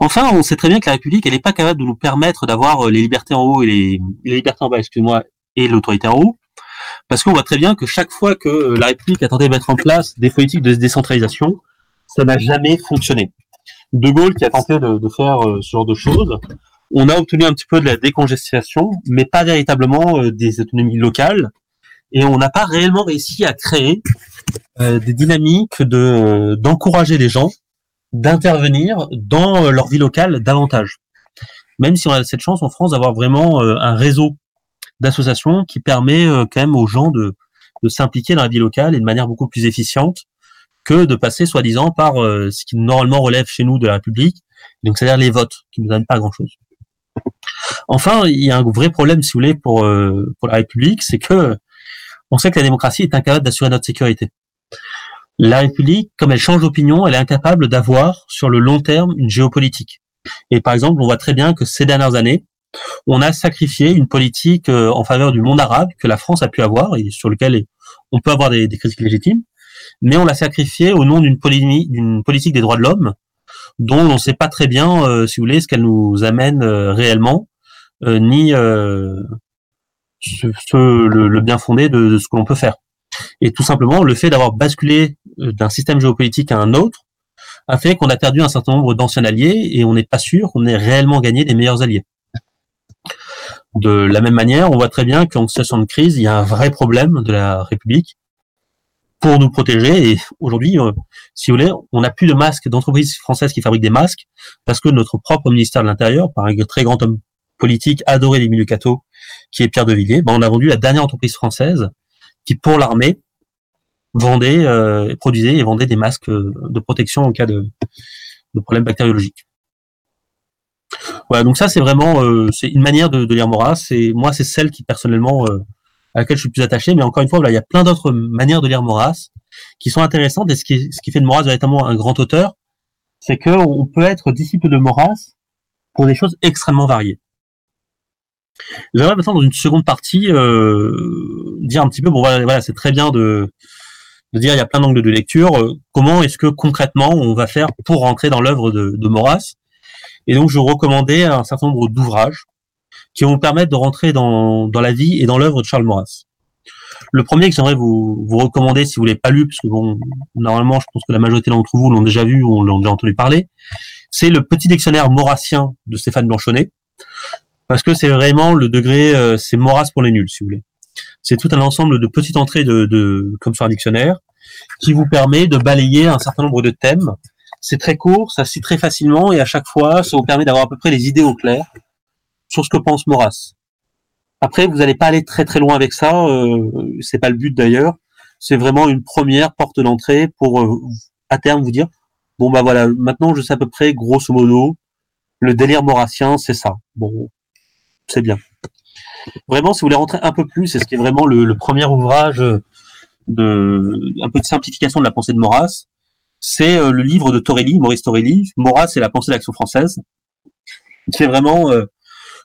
Enfin, on sait très bien que la République, elle n'est pas capable de nous permettre d'avoir euh, les libertés en haut et les, libertés en bas, excuse-moi, et l'autorité en haut, parce qu'on voit très bien que chaque fois que euh, la République a tenté de mettre en place des politiques de décentralisation, ça n'a jamais fonctionné. De Gaulle qui a tenté de, faire euh, ce genre de choses, on a obtenu un petit peu de la décongestion, mais pas véritablement des autonomies locales, et on n'a pas réellement réussi à créer des dynamiques de d'encourager les gens d'intervenir dans euh, leur vie locale davantage. Même si on a cette chance en France d'avoir vraiment euh, un réseau d'associations qui permet euh, quand même aux gens de, de s'impliquer dans la vie locale et de manière beaucoup plus efficiente que de passer soi-disant par ce qui normalement relève chez nous de la République, donc c'est-à-dire les votes, qui ne donnent pas grand-chose. Enfin, il y a un vrai problème, si vous voulez, pour, pour la République, c'est que on sait que la démocratie est incapable d'assurer notre sécurité. La République, comme elle change d'opinion, elle est incapable d'avoir sur le long terme une géopolitique. Et par exemple, on voit très bien que ces dernières années, on a sacrifié une politique euh, en faveur du monde arabe que la France a pu avoir et sur lequel on peut avoir des, critiques légitimes, mais on l'a sacrifié au nom d'une politique des droits de l'homme dont on ne sait pas très bien, euh, si vous voulez, ce qu'elle nous amène euh, réellement, ni le, bien fondé de ce que l'on peut faire. Et tout simplement, le fait d'avoir basculé euh, d'un système géopolitique à un autre a fait qu'on a perdu un certain nombre d'anciens alliés et on n'est pas sûr qu'on ait réellement gagné des meilleurs alliés. De la même manière, on voit très bien qu'en situation de crise, il y a un vrai problème de la République pour nous protéger. Et aujourd'hui, euh, si vous voulez, on n'a plus de masques d'entreprises françaises qui fabriquent des masques parce que notre propre ministère de l'Intérieur, par un très grand homme politique adoré des milieux cathos, qui est Pierre de Villiers, ben on a vendu la dernière entreprise française qui, pour l'armée, vendait, euh, produisait et vendait des masques euh, de protection en cas de, de problèmes bactériologiques. Voilà, donc ça c'est vraiment euh, c'est une manière de, de lire Maurras. Et moi c'est celle qui personnellement euh, à laquelle je suis plus attaché. Mais encore une fois, voilà, il y a plein d'autres manières de lire Maurras qui sont intéressantes. Et ce qui, ce qui fait de Maurras véritablement un grand auteur, c'est que on peut être disciple de Maurras pour des choses extrêmement variées. J'aimerais maintenant dans une seconde partie euh, dire un petit peu bon voilà c'est très bien de, de dire il y a plein d'angles de lecture. Euh, comment est-ce que concrètement on va faire pour rentrer dans l'œuvre de, de Maurras Et donc je recommandais un certain nombre d'ouvrages qui vont vous permettre de rentrer dans, dans la vie et dans l'œuvre de Charles Maurras. Le premier que j'aimerais vous, vous recommander si vous l'avez pas lu, parce que bon, normalement je pense que la majorité d'entre vous l'ont déjà vu ou l'ont déjà entendu parler, c'est le petit dictionnaire maurassien de Stéphane Blanchonnet parce que c'est vraiment le degré, euh, c'est Maurras pour les nuls, si vous voulez. C'est tout un ensemble de petites entrées de, de comme sur un dictionnaire qui vous permet de balayer un certain nombre de thèmes C'est très court, ça se lit très facilement et à chaque fois, ça vous permet d'avoir à peu près les idées au clair sur ce que pense Maurras. Après, vous n'allez pas aller très très loin avec ça, euh, c'est pas le but d'ailleurs. C'est vraiment une première porte d'entrée pour euh, à terme vous dire bon bah voilà, maintenant je sais à peu près grosso modo le délire maurassien, c'est ça. Bon, c'est bien. Vraiment, si vous voulez rentrer un peu plus, c'est ce qui est vraiment le, le, premier ouvrage de un peu de simplification de la pensée de Maurras, c'est euh, le livre de Torelli, Maurice Torelli, Maurras et la pensée d'action française, qui est vraiment euh,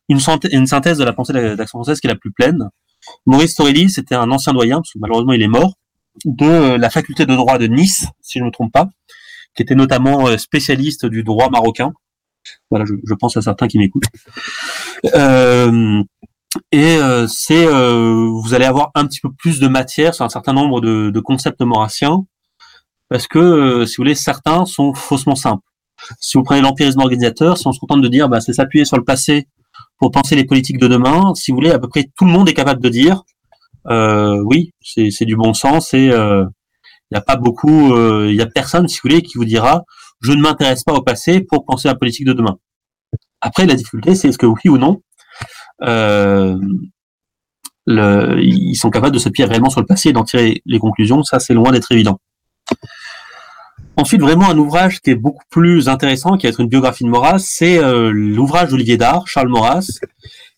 une, synthèse de la pensée d'action française qui est la plus pleine. Maurice Torelli, c'était un ancien doyen, parce que malheureusement il est mort, de la faculté de droit de Nice, si je ne me trompe pas, qui était notamment euh, spécialiste du droit marocain. Voilà, je, je pense à certains qui m'écoutent. Euh, et euh, c'est, euh, vous allez avoir un petit peu plus de matière sur un certain nombre de, concepts maurassiens, parce que, euh, si vous voulez, certains sont faussement simples. Si vous prenez l'empirisme organisateur, si on se contente de dire, bah, c'est s'appuyer sur le passé pour penser les politiques de demain, si vous voulez, à peu près tout le monde est capable de dire, oui, c'est du bon sens et il n'y a pas beaucoup, il y a personne, si vous voulez, qui vous dira, je ne m'intéresse pas au passé pour penser la politique de demain. Après, la difficulté, c'est est-ce que oui ou non, euh, le, ils sont capables de s'appuyer réellement sur le passé et d'en tirer les conclusions. Ça, c'est loin d'être évident. Ensuite, vraiment un ouvrage qui est beaucoup plus intéressant, qui va être une biographie de Maurras, c'est euh, l'ouvrage d'Olivier Dard, Charles Maurras,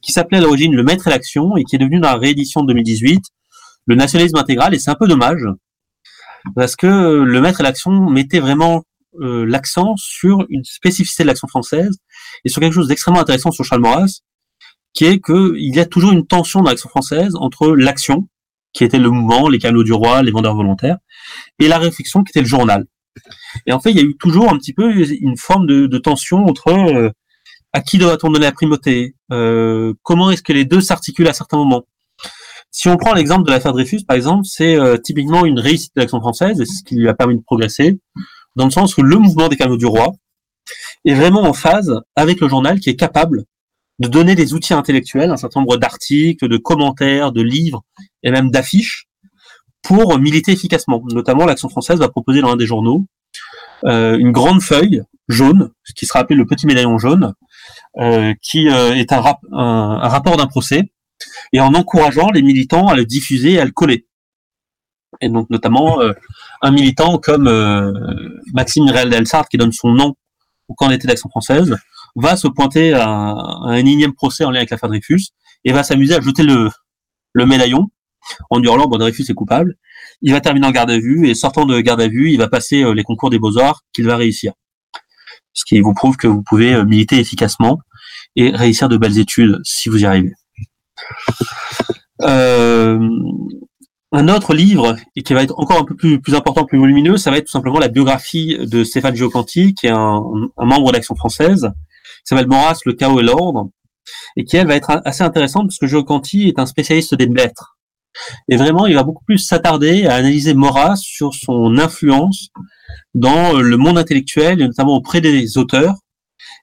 qui s'appelait à l'origine Le Maître et l'Action et qui est devenu dans la réédition de 2018 le nationalisme intégral. Et c'est un peu dommage parce que le Maître et l'Action mettait vraiment euh, l'accent sur une spécificité de l'action française et sur quelque chose d'extrêmement intéressant sur Charles Maurras, qui est qu'il y a toujours une tension dans l'action française entre l'action, qui était le mouvement, les canaux du roi, les vendeurs volontaires, et la réflexion, qui était le journal. Et en fait, il y a eu toujours un petit peu une forme de, de tension entre euh, à qui doit-on donner la primauté, euh, comment est-ce que les deux s'articulent à certains moments. Si on prend l'exemple de l'affaire Dreyfus, par exemple, c'est euh, typiquement une réussite de l'action française, et c'est ce qui lui a permis de progresser, dans le sens où le mouvement des canaux du roi est vraiment en phase avec le journal qui est capable de donner des outils intellectuels, un certain nombre d'articles, de commentaires, de livres et même d'affiches pour militer efficacement. Notamment, l'Action française va proposer dans un des journaux euh, une grande feuille jaune, ce qui sera appelé le petit médaillon jaune, euh, qui euh, est un, rap un, un rapport d'un procès, et en encourageant les militants à le diffuser et à le coller. Et donc notamment euh, un militant comme euh, Maxime Réal Delsart, qui donne son nom au camp d'été d'Action française, va se pointer à un, à un énième procès en lien avec l'affaire Dreyfus et va s'amuser à jeter le, le médaillon en hurlant bon Dreyfus est coupable. Il va terminer en garde à vue et sortant de garde à vue, il va passer euh, les concours des beaux-arts qu'il va réussir. Ce qui vous prouve que vous pouvez euh, militer efficacement et réussir de belles études si vous y arrivez. Euh, un autre livre, et qui va être encore un peu plus, plus important, plus volumineux, ça va être tout simplement la biographie de Stéphane Giocanti, qui est un, un membre d'Action française, s'appelle Maurras, le chaos et l'ordre, et qui, elle, va être assez intéressante parce que Giocanti est un spécialiste des lettres. Et vraiment, il va beaucoup plus s'attarder à analyser Maurras sur son influence dans le monde intellectuel, et notamment auprès des auteurs,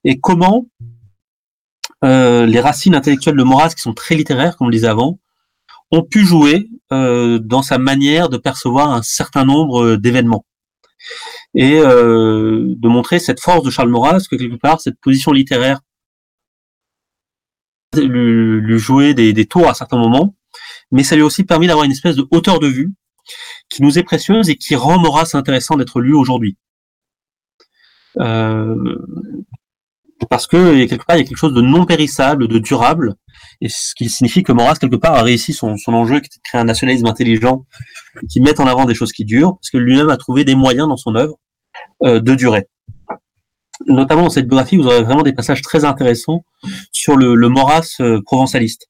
et comment euh, les racines intellectuelles de Maurras, qui sont très littéraires, comme on le disait avant, ont pu jouer euh, dans sa manière de percevoir un certain nombre d'événements et euh, de montrer cette force de Charles Maurras, que quelque part cette position littéraire lui, lui des, des, tours à certains moments, mais ça lui a aussi permis d'avoir une espèce de hauteur de vue qui nous est précieuse et qui rend Maurras intéressant d'être lu aujourd'hui. Euh, parce que quelque part il y a quelque chose de non périssable, de durable, et ce qui signifie que Maurras quelque part a réussi son, son enjeu qui est de créer un nationalisme intelligent qui met en avant des choses qui durent, parce que lui-même a trouvé des moyens dans son œuvre euh, de durer. Notamment dans cette biographie, vous aurez vraiment des passages très intéressants sur le, le euh, provençaliste.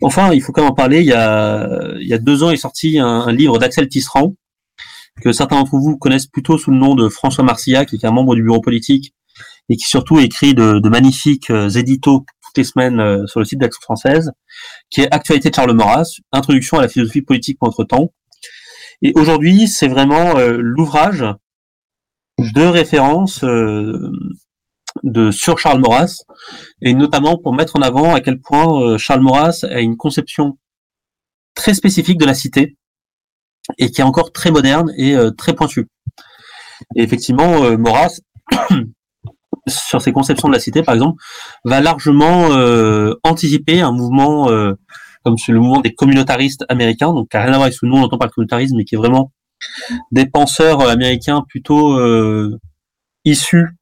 Enfin, il faut quand même en parler. Il y a, il y a deux ans est sorti un, un livre d'Axel Tisserand, que certains d'entre vous connaissent plutôt sous le nom de François Marcillac, qui est un membre du bureau politique et qui surtout écrit de, de magnifiques euh, éditos toutes les semaines euh, sur le site d'Action française, qui est Actualité de Charles Maurras, Introduction à la philosophie politique pour notre temps. Et aujourd'hui, c'est vraiment euh, l'ouvrage de référence euh, de sur Charles Maurras, et notamment pour mettre en avant à quel point euh, Charles Maurras a une conception très spécifique de la cité, et qui est encore très moderne et euh, très pointue. Et effectivement, Maurras, sur ses conceptions de la cité, par exemple, va largement euh, anticiper un mouvement euh, comme le mouvement des communautaristes américains, donc qui n'a rien à voir avec ce que nous on entend par communautarisme, mais qui est vraiment des penseurs américains plutôt euh, issus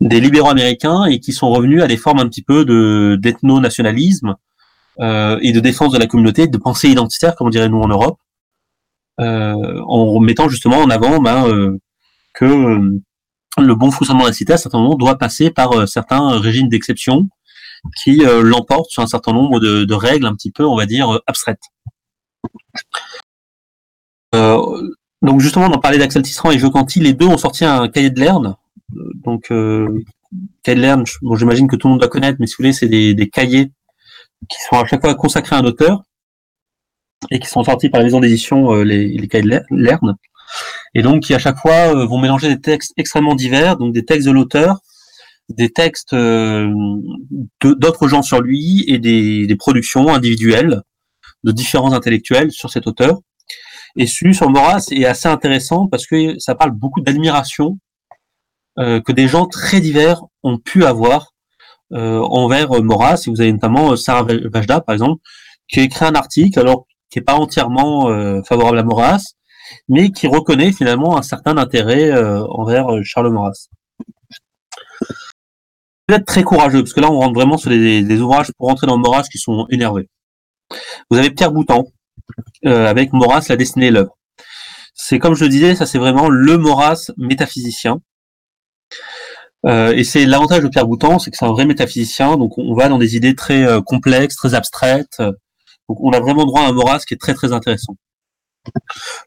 des libéraux américains et qui sont revenus à des formes un petit peu de d'ethno-nationalisme euh, et de défense de la communauté, de pensée identitaire, comme on dirait nous en Europe, euh, en mettant justement en avant ben, euh, que euh, le bon fonctionnement de la cité, à un certain moment, doit passer par euh, certains régimes d'exception qui euh, l'emportent sur un certain nombre de, règles un petit peu, on va dire, abstraites. donc justement, on en parlait d'Axel Tisserand et Canty, les deux ont sorti un cahier de Lerne. Donc, cahier de Lerne, bon, j'imagine que tout le monde doit connaître, mais si vous voulez, c'est des, cahiers qui sont à chaque fois consacrés à un auteur et qui sont sortis par la maison d'édition euh, les, les cahiers de Lerne, et donc qui à chaque fois euh, vont mélanger des textes extrêmement divers, donc des textes de l'auteur, des textes euh, d'autres gens sur lui et des, des, productions individuelles de différents intellectuels sur cet auteur. Et celui sur Maurras est assez intéressant parce que ça parle beaucoup d'admiration euh, que des gens très divers ont pu avoir euh, envers Maurras. Et vous avez notamment Sarah Vajda, par exemple, qui a écrit un article, alors qui est pas entièrement euh, favorable à Maurras, mais qui reconnaît finalement un certain intérêt euh, envers euh, Charles Maurras. Êtes très courageux, parce que là on rentre vraiment sur des, ouvrages pour rentrer dans Maurras qui sont énervés. Vous avez Pierre Boutan, euh, avec Maurras, la destinée et l'œuvre. C'est comme je le disais, ça c'est vraiment le Maurras métaphysicien. Et c'est l'avantage de Pierre Boutan, c'est que c'est un vrai métaphysicien, donc on va dans des idées très complexes, très abstraites, donc on a vraiment droit à un Maurras qui est très très intéressant.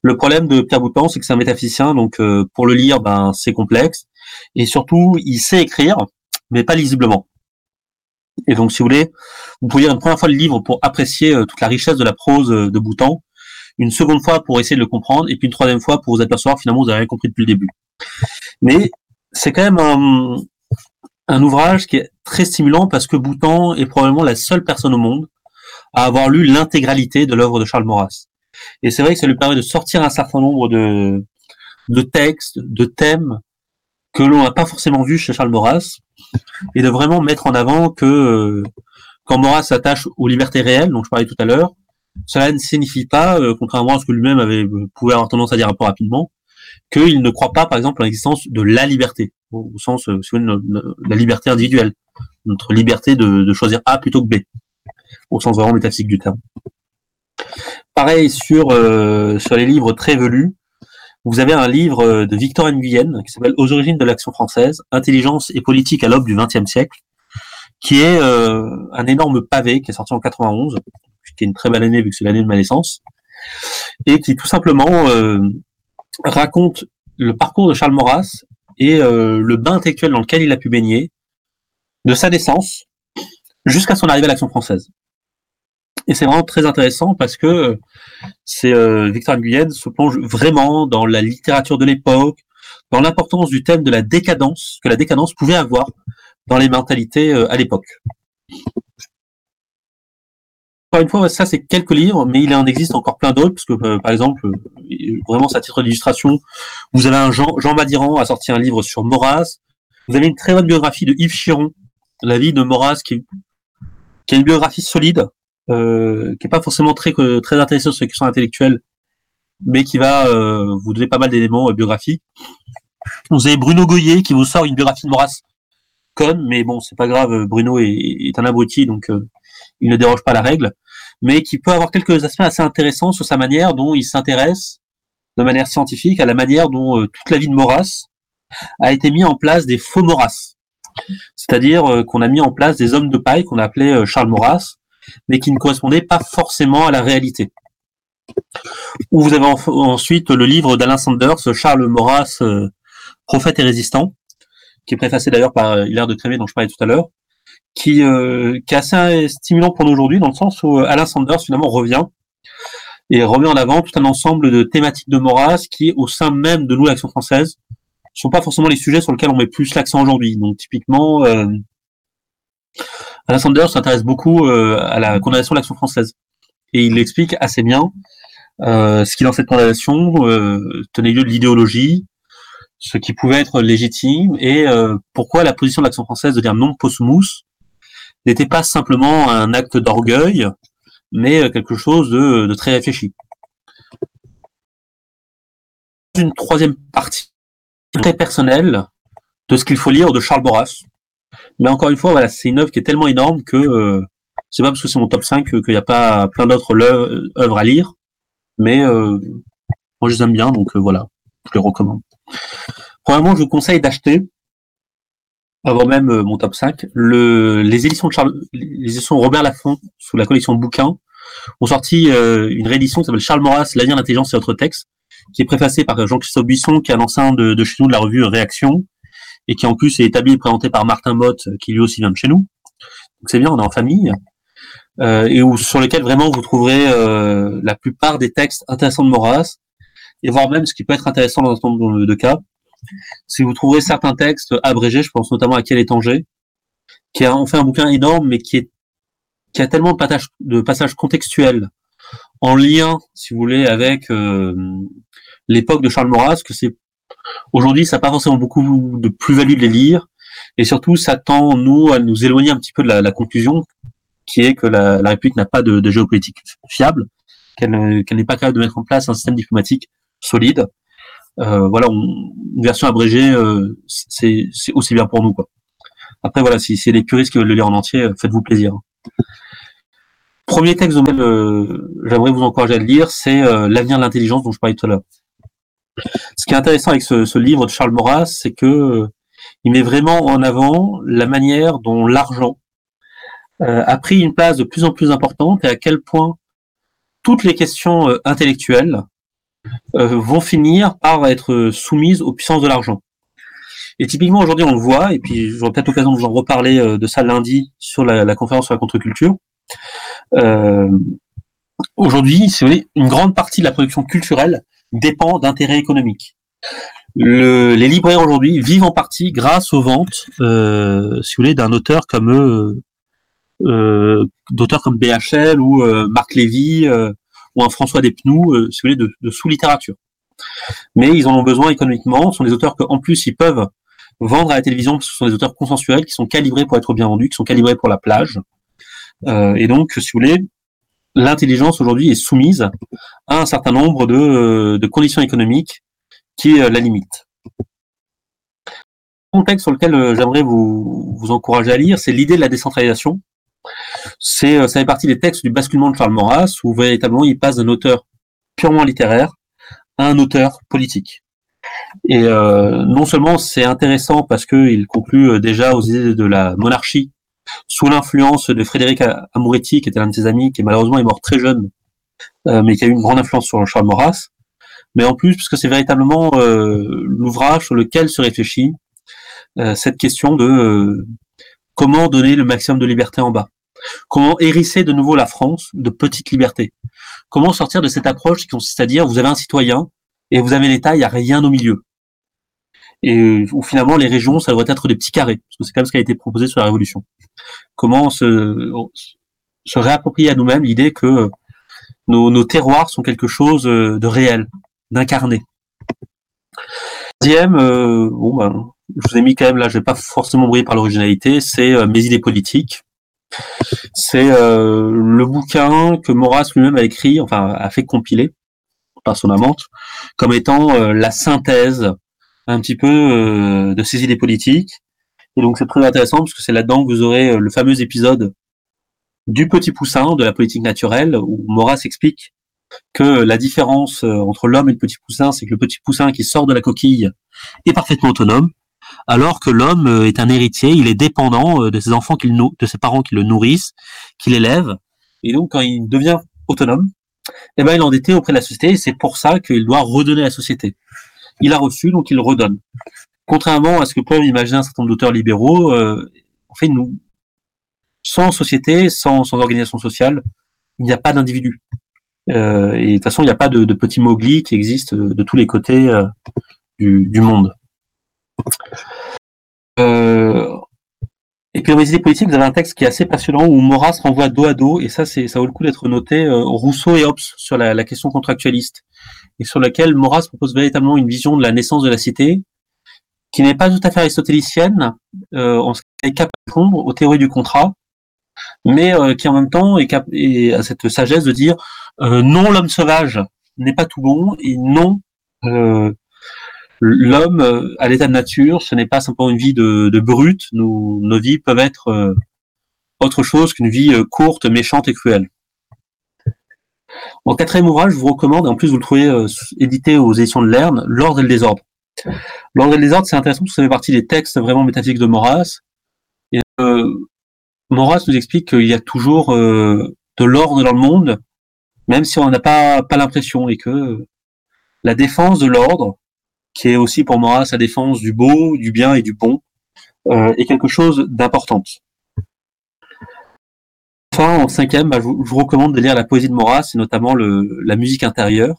Le problème de Pierre Boutan, c'est que c'est un métaphysicien, donc euh, pour le lire, ben c'est complexe, et surtout il sait écrire, mais pas lisiblement. Et donc si vous voulez, vous pouvez lire une première fois le livre pour apprécier euh, toute la richesse de la prose euh, de Boutan, une seconde fois pour essayer de le comprendre, et puis une troisième fois pour vous apercevoir finalement vous avez rien compris depuis le début. Mais c'est quand même un, un ouvrage qui est très stimulant parce que Boutan est probablement la seule personne au monde à avoir lu l'intégralité de l'œuvre de Charles Maurras. Et c'est vrai que ça lui permet de sortir un certain nombre de, de textes, de thèmes que l'on n'a pas forcément vu chez Charles Maurras, et de vraiment mettre en avant que euh, quand Maurras s'attache aux libertés réelles, dont je parlais tout à l'heure, cela ne signifie pas, euh, contrairement à ce que lui-même avait euh, pouvait avoir tendance à dire un peu rapidement, qu'il ne croit pas, par exemple, en l'existence de la liberté, au, au sens euh, de la liberté individuelle, notre liberté de, de choisir A plutôt que B au sens vraiment métaphysique du terme. Pareil sur, euh, sur les livres très velus, vous avez un livre de Victor Nguyen qui s'appelle Aux origines de l'action française, intelligence et politique à l'aube du XXe siècle, qui est euh, un énorme pavé qui est sorti en 91, qui est une très belle année vu que c'est l'année de ma naissance, et qui tout simplement euh, raconte le parcours de Charles Maurras et euh, le bain intellectuel dans lequel il a pu baigner, de sa naissance jusqu'à son arrivée à l'action française. Et c'est vraiment très intéressant parce que c'est euh, Victor Nguyen se plonge vraiment dans la littérature de l'époque, dans l'importance du thème de la décadence que la décadence pouvait avoir dans les mentalités euh, à l'époque. Encore une fois, ça c'est quelques livres, mais il en existe encore plein d'autres, parce que euh, par exemple, vraiment à titre d'illustration, vous avez un Jean, Jean a sorti un livre sur Maurras, vous avez une très bonne biographie de Yves Chiron, la vie de Maurras, qui, a une biographie solide, euh, qui est pas forcément très très intéressant sur les questions intellectuelles, mais qui va euh, vous donner pas mal d'éléments euh, biographiques. Vous avez Bruno Goyer qui vous sort une biographie de Maurras conne, mais bon, c'est pas grave, Bruno est, est un abruti, donc euh, il ne déroge pas la règle, mais qui peut avoir quelques aspects assez intéressants sur sa manière dont il s'intéresse de manière scientifique à la manière dont euh, toute la vie de Maurras a été mis en place des faux Maurras. C'est-à-dire qu'on a mis en place des hommes de paille qu'on appelait Charles Maurras, mais qui ne correspondaient pas forcément à la réalité. Ou vous avez ensuite le livre d'Alain Sanders, Charles Maurras, euh, Prophète et résistant, qui est préfacé d'ailleurs par Hilaire de Crémé dont je parlais tout à l'heure, qui, euh, est assez stimulant pour nous aujourd'hui dans le sens où Alain Sanders finalement revient et remet en avant tout un ensemble de thématiques de Maurras qui, au sein même de nous, l'Action française, sont pas forcément les sujets sur lesquels on met plus l'accent aujourd'hui. Donc typiquement, euh, Alain Sanders s'intéresse beaucoup euh, à la condamnation de l'action française. Et il explique assez bien euh, ce qui, dans cette condamnation, euh, tenait lieu de l'idéologie, ce qui pouvait être légitime et pourquoi la position de l'action française de dire non possumus n'était pas simplement un acte d'orgueil, mais quelque chose de, de très réfléchi. Une troisième partie très personnelle de ce qu'il faut lire de Charles Maurras. Mais encore une fois, voilà, c'est une œuvre qui est tellement énorme que euh, c'est pas parce que c'est mon top 5 qu'il n'y a pas plein d'autres œuvres à lire. Mais euh, moi, je les aime bien, donc euh, voilà, je les recommande. Premièrement, je vous conseille d'acheter, avant même euh, mon top 5, le, les éditions de Charles, les éditions Robert Laffont, sous la collection bouquins, ont sorti euh, une réédition qui s'appelle Charles Maurras, L'avenir, l'intelligence et autres textes, qui est préfacée par Jean-Christophe Buisson, qui est un ancien de, chez nous de la revue Réaction, et qui en plus est établi et présenté par Martin Mott, qui lui aussi vient de chez nous. Donc c'est bien, on est en famille. Euh, et où, sur lequel vraiment vous trouverez euh, la plupart des textes intéressants de Maurras, et voire même ce qui peut être intéressant dans un certain nombre de cas. Si vous trouverez certains textes abrégés, je pense notamment à Quel étranger, qui a en fait un bouquin énorme, mais qui est qui a tellement de passages, de passages contextuels en lien, si vous voulez, avec euh, l'époque de Charles Maurras, que c'est aujourd'hui ça n'a pas forcément beaucoup de plus-value de les lire, et surtout ça tend nous à nous éloigner un petit peu de la, la conclusion qui est que la, la République n'a pas de, de, géopolitique fiable, qu'elle n'est pas capable de mettre en place un système diplomatique solide. Euh, voilà, une version abrégée, euh, c'est aussi bien pour nous. Quoi. Après, voilà, si c'est les puristes qui veulent le lire en entier, faites-vous plaisir. Premier texte auquel euh, j'aimerais vous encourager à le lire, c'est euh, L'avenir de l'intelligence dont je parlais tout à l'heure. Ce qui est intéressant avec ce, ce livre de Charles Maurras, c'est que euh, il met vraiment en avant la manière dont l'argent euh, a pris une place de plus en plus importante et à quel point toutes les questions euh, intellectuelles euh, vont finir par être soumises aux puissances de l'argent. Et typiquement aujourd'hui on le voit, et puis j'aurai peut-être l'occasion de vous en reparler de ça lundi sur la, la conférence sur la contre-culture. aujourd'hui, si vous voulez, une grande partie de la production culturelle dépend d'intérêts économiques. Le, les libraires aujourd'hui vivent en partie grâce aux ventes, euh, si vous voulez, d'un auteur comme eux, euh, d'auteurs comme BHL ou euh, Marc Lévy euh, ou un François Despnous, euh, si vous voulez, de, sous-littérature. Mais ils en ont besoin économiquement. Ce sont des auteurs qu'en plus ils peuvent vendre à la télévision ce sont des auteurs consensuels qui sont calibrés pour être bien vendus, qui sont calibrés pour la plage. et donc, si vous voulez, l'intelligence aujourd'hui est soumise à un certain nombre de, de conditions économiques qui la limitent. Le contexte sur lequel j'aimerais vous, vous encourager à lire, c'est l'idée de la décentralisation. C'est, ça fait partie des textes du basculement de Charles Maurras, où véritablement il passe d'un auteur purement littéraire à un auteur politique. Et euh, non seulement c'est intéressant parce qu'il conclut déjà aux idées de la monarchie sous l'influence de Frédéric Amouretti, qui était l'un de ses amis, qui malheureusement est mort très jeune, euh, mais qui a eu une grande influence sur Charles Maurras. Mais en plus, puisque c'est véritablement euh, l'ouvrage sur lequel se réfléchit euh, cette question de comment donner le maximum de liberté en bas. Comment hérisser de nouveau la France de petites libertés Comment sortir de cette approche qui consiste à dire vous avez un citoyen et vous avez l'État, il n'y a rien au milieu. Et où finalement les régions, ça devrait être des petits carrés, parce que c'est quand même ce qui a été proposé sur la Révolution. Comment se, se réapproprier à nous-mêmes l'idée que nos, nos, terroirs sont quelque chose de réel, d'incarné. Deuxième, euh, bon ben, je vous ai mis quand même là, je vais pas forcément briller par l'originalité, c'est euh, mes idées politiques. C'est euh, le bouquin que Maurras lui-même a écrit, enfin a fait compiler par son amante, comme étant euh, la synthèse un petit peu euh, de ses idées politiques. Et donc c'est très intéressant parce que c'est là-dedans que vous aurez euh, le fameux épisode du petit poussin de la politique naturelle où Maurras explique que la différence euh, entre l'homme et le petit poussin, c'est que le petit poussin qui sort de la coquille est parfaitement autonome, alors que l'homme est un héritier, il est dépendant de ses enfants, de ses parents qui le nourrissent, qui l'élèvent, et donc quand il devient autonome, eh ben il est endetté auprès de la société, et c'est pour ça qu'il doit redonner à la société. Il a reçu, donc il redonne. Contrairement à ce que peuvent imaginer un certain nombre d'auteurs libéraux, euh, en fait, nous, sans société, sans, organisation sociale, il n'y a pas d'individu. Euh, et de toute façon, il n'y a pas de, petits moglis qui existent de, tous les côtés euh, du, monde. Euh, et puis dans les idées politiques, vous avez un texte qui est assez passionnant où Maurras renvoie dos à dos, et ça, c'est ça vaut le coup d'être noté, Rousseau et Hobbes sur la, question contractualiste, et sur laquelle Maurras propose véritablement une vision de la naissance de la cité qui n'est pas tout à fait aristotélicienne, euh, on est capable de répondre aux théories du contrat, mais euh, qui en même temps est, cap est à cette sagesse de dire euh, non, l'homme sauvage n'est pas tout bon, et non, euh, l'homme euh, à l'état de nature, ce n'est pas simplement une vie de, de brute, nos, vies peuvent être euh, autre chose qu'une vie courte, méchante et cruelle. En quatrième ouvrage, je vous recommande, et en plus vous le trouvez euh, édité aux éditions de Lerne, L'ordre et le désordre. L'ordre et le désordre, c'est intéressant parce que ça fait partie des textes vraiment métaphysiques de Maurras. Et, euh, Maurras nous explique qu'il y a toujours euh, de l'ordre dans le monde, même si on n'a pas, pas l'impression, et que la défense de l'ordre, qui est aussi pour Maurras la défense du beau, du bien et du bon, euh, est quelque chose d'important. Enfin, en cinquième, bah, je, vous, recommande de lire la poésie de Maurras, et notamment le, la musique intérieure.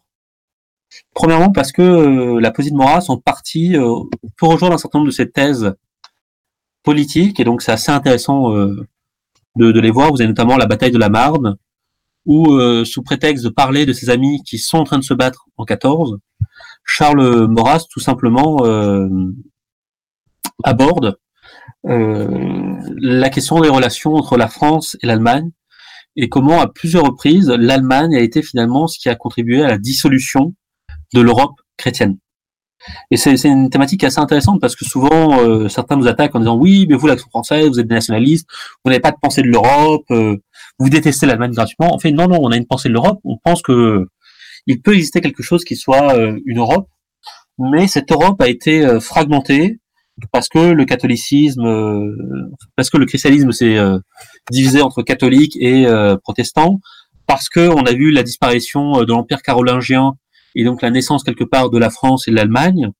Premièrement, parce que euh, la poésie de Maurras, en partie, euh, peut rejoindre un certain nombre de ses thèses politiques, et donc c'est assez intéressant euh, de, de, les voir. Vous avez notamment la bataille de la Marne, où, euh, sous prétexte de parler de ses amis qui sont en train de se battre en 14, Charles Maurras, tout simplement, euh, aborde la question des relations entre la France et l'Allemagne et comment à plusieurs reprises l'Allemagne a été finalement ce qui a contribué à la dissolution de l'Europe chrétienne. Et c'est une thématique assez intéressante parce que souvent euh, certains nous attaquent en disant oui mais vous l'action française vous êtes des nationalistes vous n'avez pas de pensée de l'Europe euh, vous détestez l'Allemagne gratuitement en fait non non on a une pensée de l'Europe on pense que il peut exister quelque chose qui soit euh, une Europe mais cette Europe a été fragmentée parce que le catholicisme, euh, parce que le christianisme s'est euh, divisé entre catholiques et euh, protestants, parce que on a vu la disparition de l'empire carolingien et donc la naissance quelque part de la France et de l'Allemagne,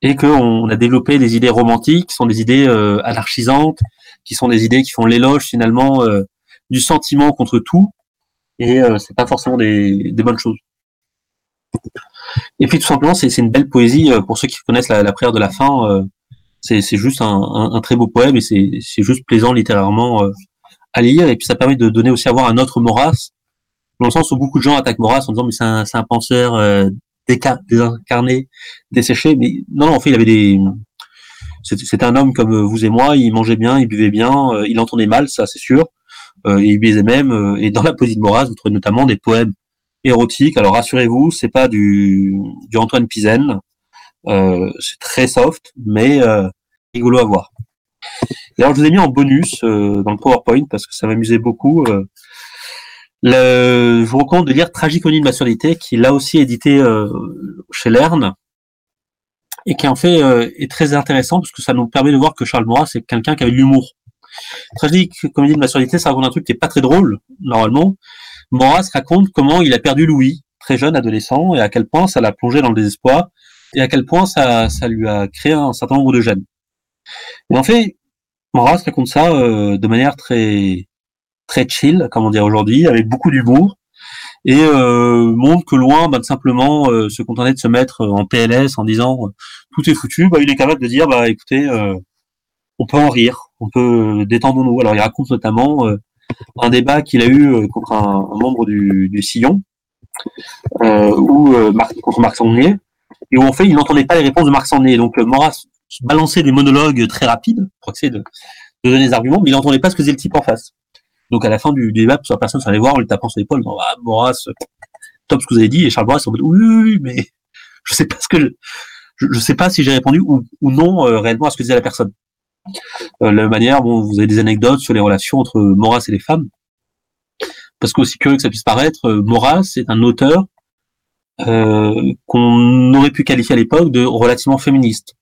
et qu'on a développé des idées romantiques, qui sont des idées anarchisantes, qui sont des idées qui font l'éloge finalement du sentiment contre tout, et c'est pas forcément des, des bonnes choses. Et puis tout simplement, c'est une belle poésie pour ceux qui connaissent la, la prière de la fin. Euh, c'est juste un, un, un, très beau poème et c'est juste plaisant littérairement euh, à lire. Et puis ça permet de donner aussi à voir un autre Maurras, dans le sens où beaucoup de gens attaquent Maurras en disant mais c'est un, un, penseur euh, désincarné, desséché. Mais non, non, en fait, il avait des c'était un homme comme vous et moi, il mangeait bien, il buvait bien, il entendait mal, ça c'est sûr, et il baisait même. et dans la poésie de Maurras, vous trouvez notamment des poèmes érotique. Alors rassurez-vous, c'est pas du, du Antoine Pizen. Euh, c'est très soft, mais euh, rigolo à voir. Et alors je vous ai mis en bonus euh, dans le PowerPoint parce que ça m'amusait beaucoup. Je vous recommande de lire Tragiconie de maturité, qui là aussi édité chez Lerne et qui en fait est très intéressant parce que ça nous permet de voir que Charles Maurras c'est quelqu'un qui avait de l'humour. Tragique comédie de maturité, ça raconte un truc qui est pas très drôle normalement, Maurras raconte comment il a perdu Louis, très jeune adolescent, et à quel point ça l'a plongé dans le désespoir, et à quel point ça, ça lui a créé un certain nombre de gènes. Et en fait, Maurras raconte ça euh, de manière très très chill, comme on dirait aujourd'hui, avec beaucoup d'humour, et euh, montre que loin bah, de simplement euh, se contenter de se mettre en PLS en disant euh, tout est foutu, bah, il est capable de dire bah écoutez, euh, on peut en rire, on peut détendons-nous. Alors il raconte notamment un débat qu'il a eu euh, contre un, membre du, Sillon, euh, où, euh, Marc, contre Marc Sandnier, et où en fait il n'entendait pas les réponses de Marc Sandnier. Donc euh, Maurras balançait des monologues très rapides pour essayer de, de donner des arguments, mais il n'entendait pas ce que faisait le type en face. Donc à la fin du, débat, plusieurs personnes s'allaient voir en lui tapant sur l'épaule, ah, top ce que vous avez dit, et Charles Maurras en mode oui, oui, mais je sais pas ce que je, sais pas si j'ai répondu ou, non réellement à ce que disait la personne. Euh, la manière, bon, vous avez des anecdotes sur les relations entre Maurras et les femmes. Parce qu'aussi curieux que ça puisse paraître, euh, Maurras est un auteur euh, qu'on aurait pu qualifier à l'époque de relativement féministe.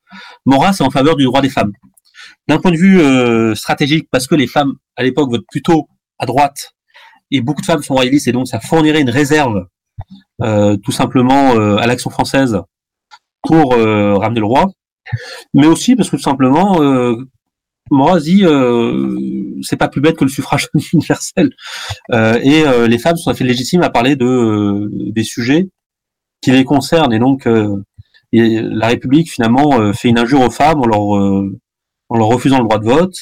Maurras est en faveur du droit des femmes. D'un point de vue stratégique, parce que les femmes à l'époque votent plutôt à droite, et beaucoup de femmes sont royalistes, et donc ça fournirait une réserve tout simplement à l'action française pour ramener le roi, mais aussi parce que tout simplement Dit euh, c'est pas plus bête que le suffrage universel. Euh, et euh, les femmes sont fait légitimes à parler de euh, des sujets qui les concernent. Et donc et la République finalement fait une injure aux femmes en leur en leur refusant le droit de vote.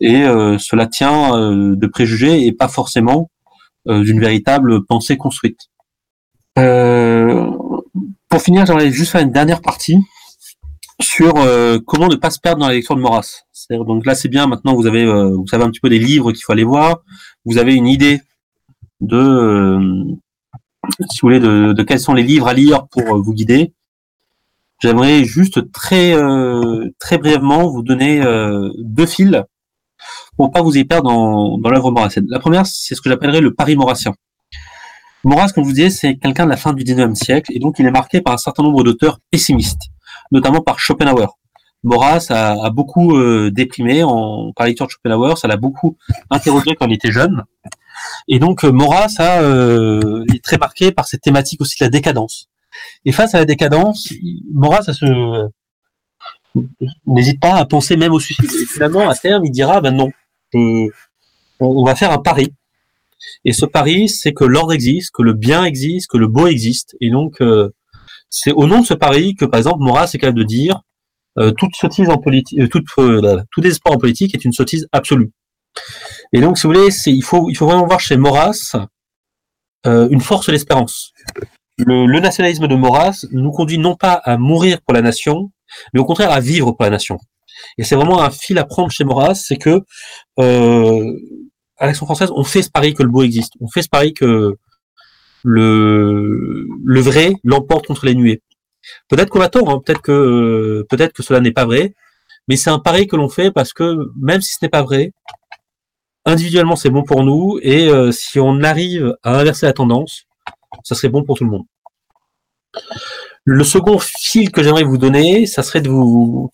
Et cela tient de préjugés et pas forcément d'une véritable pensée construite. pour finir, j'aimerais juste faire une dernière partie sur euh, comment ne pas se perdre dans la lecture de Maurras. Donc là, c'est bien. Maintenant, vous avez, euh, vous savez un petit peu des livres qu'il faut aller voir. Vous avez une idée de, euh, si vous voulez, de, quels sont les livres à lire pour euh, vous guider. J'aimerais juste très, très brièvement vous donner deux fils pour pas vous y perdre dans, dans l'œuvre maurassienne. La première, c'est ce que j'appellerais le pari maurassien. Maurras, comme je vous disais, c'est quelqu'un de la fin du 19e siècle, et donc il est marqué par un certain nombre d'auteurs pessimistes, notamment par Schopenhauer. Maurras a, a beaucoup euh, déprimé en, par lecture de Schopenhauer, ça l'a beaucoup interrogé quand il était jeune. Et donc euh, Maurras a, euh, est très marqué par cette thématique aussi de la décadence. Et face à la décadence, Maurras a ce, n'hésite pas à penser même au suicide. Et finalement, à terme, il dira, ben non, on va faire un pari. Et ce pari, c'est que l'ordre existe, que le bien existe, que le beau existe. Et donc, euh, c'est au nom de ce pari que, par exemple, Maurras est capable de dire euh, toute sottise en politique, euh, toute, euh, tout désespoir en politique est une sottise absolue. Et donc, si vous voulez, il faut, il faut vraiment voir chez Maurras euh, une force de l'espérance. Le, le nationalisme de Maurras nous conduit non pas à mourir pour la nation, mais au contraire à vivre pour la nation. Et c'est vraiment un fil à prendre chez Maurras, c'est que euh, à l'Action française, on fait ce pari que le beau existe. On fait ce pari que le, vrai l'emporte contre les nuées. Peut-être qu'on a tort, hein, peut-être que peut-être que cela n'est pas vrai, mais c'est un pari que l'on fait parce que même si ce n'est pas vrai, individuellement c'est bon pour nous et euh, si on arrive à inverser la tendance, ça serait bon pour tout le monde. Le second fil que j'aimerais vous donner, ça serait de vous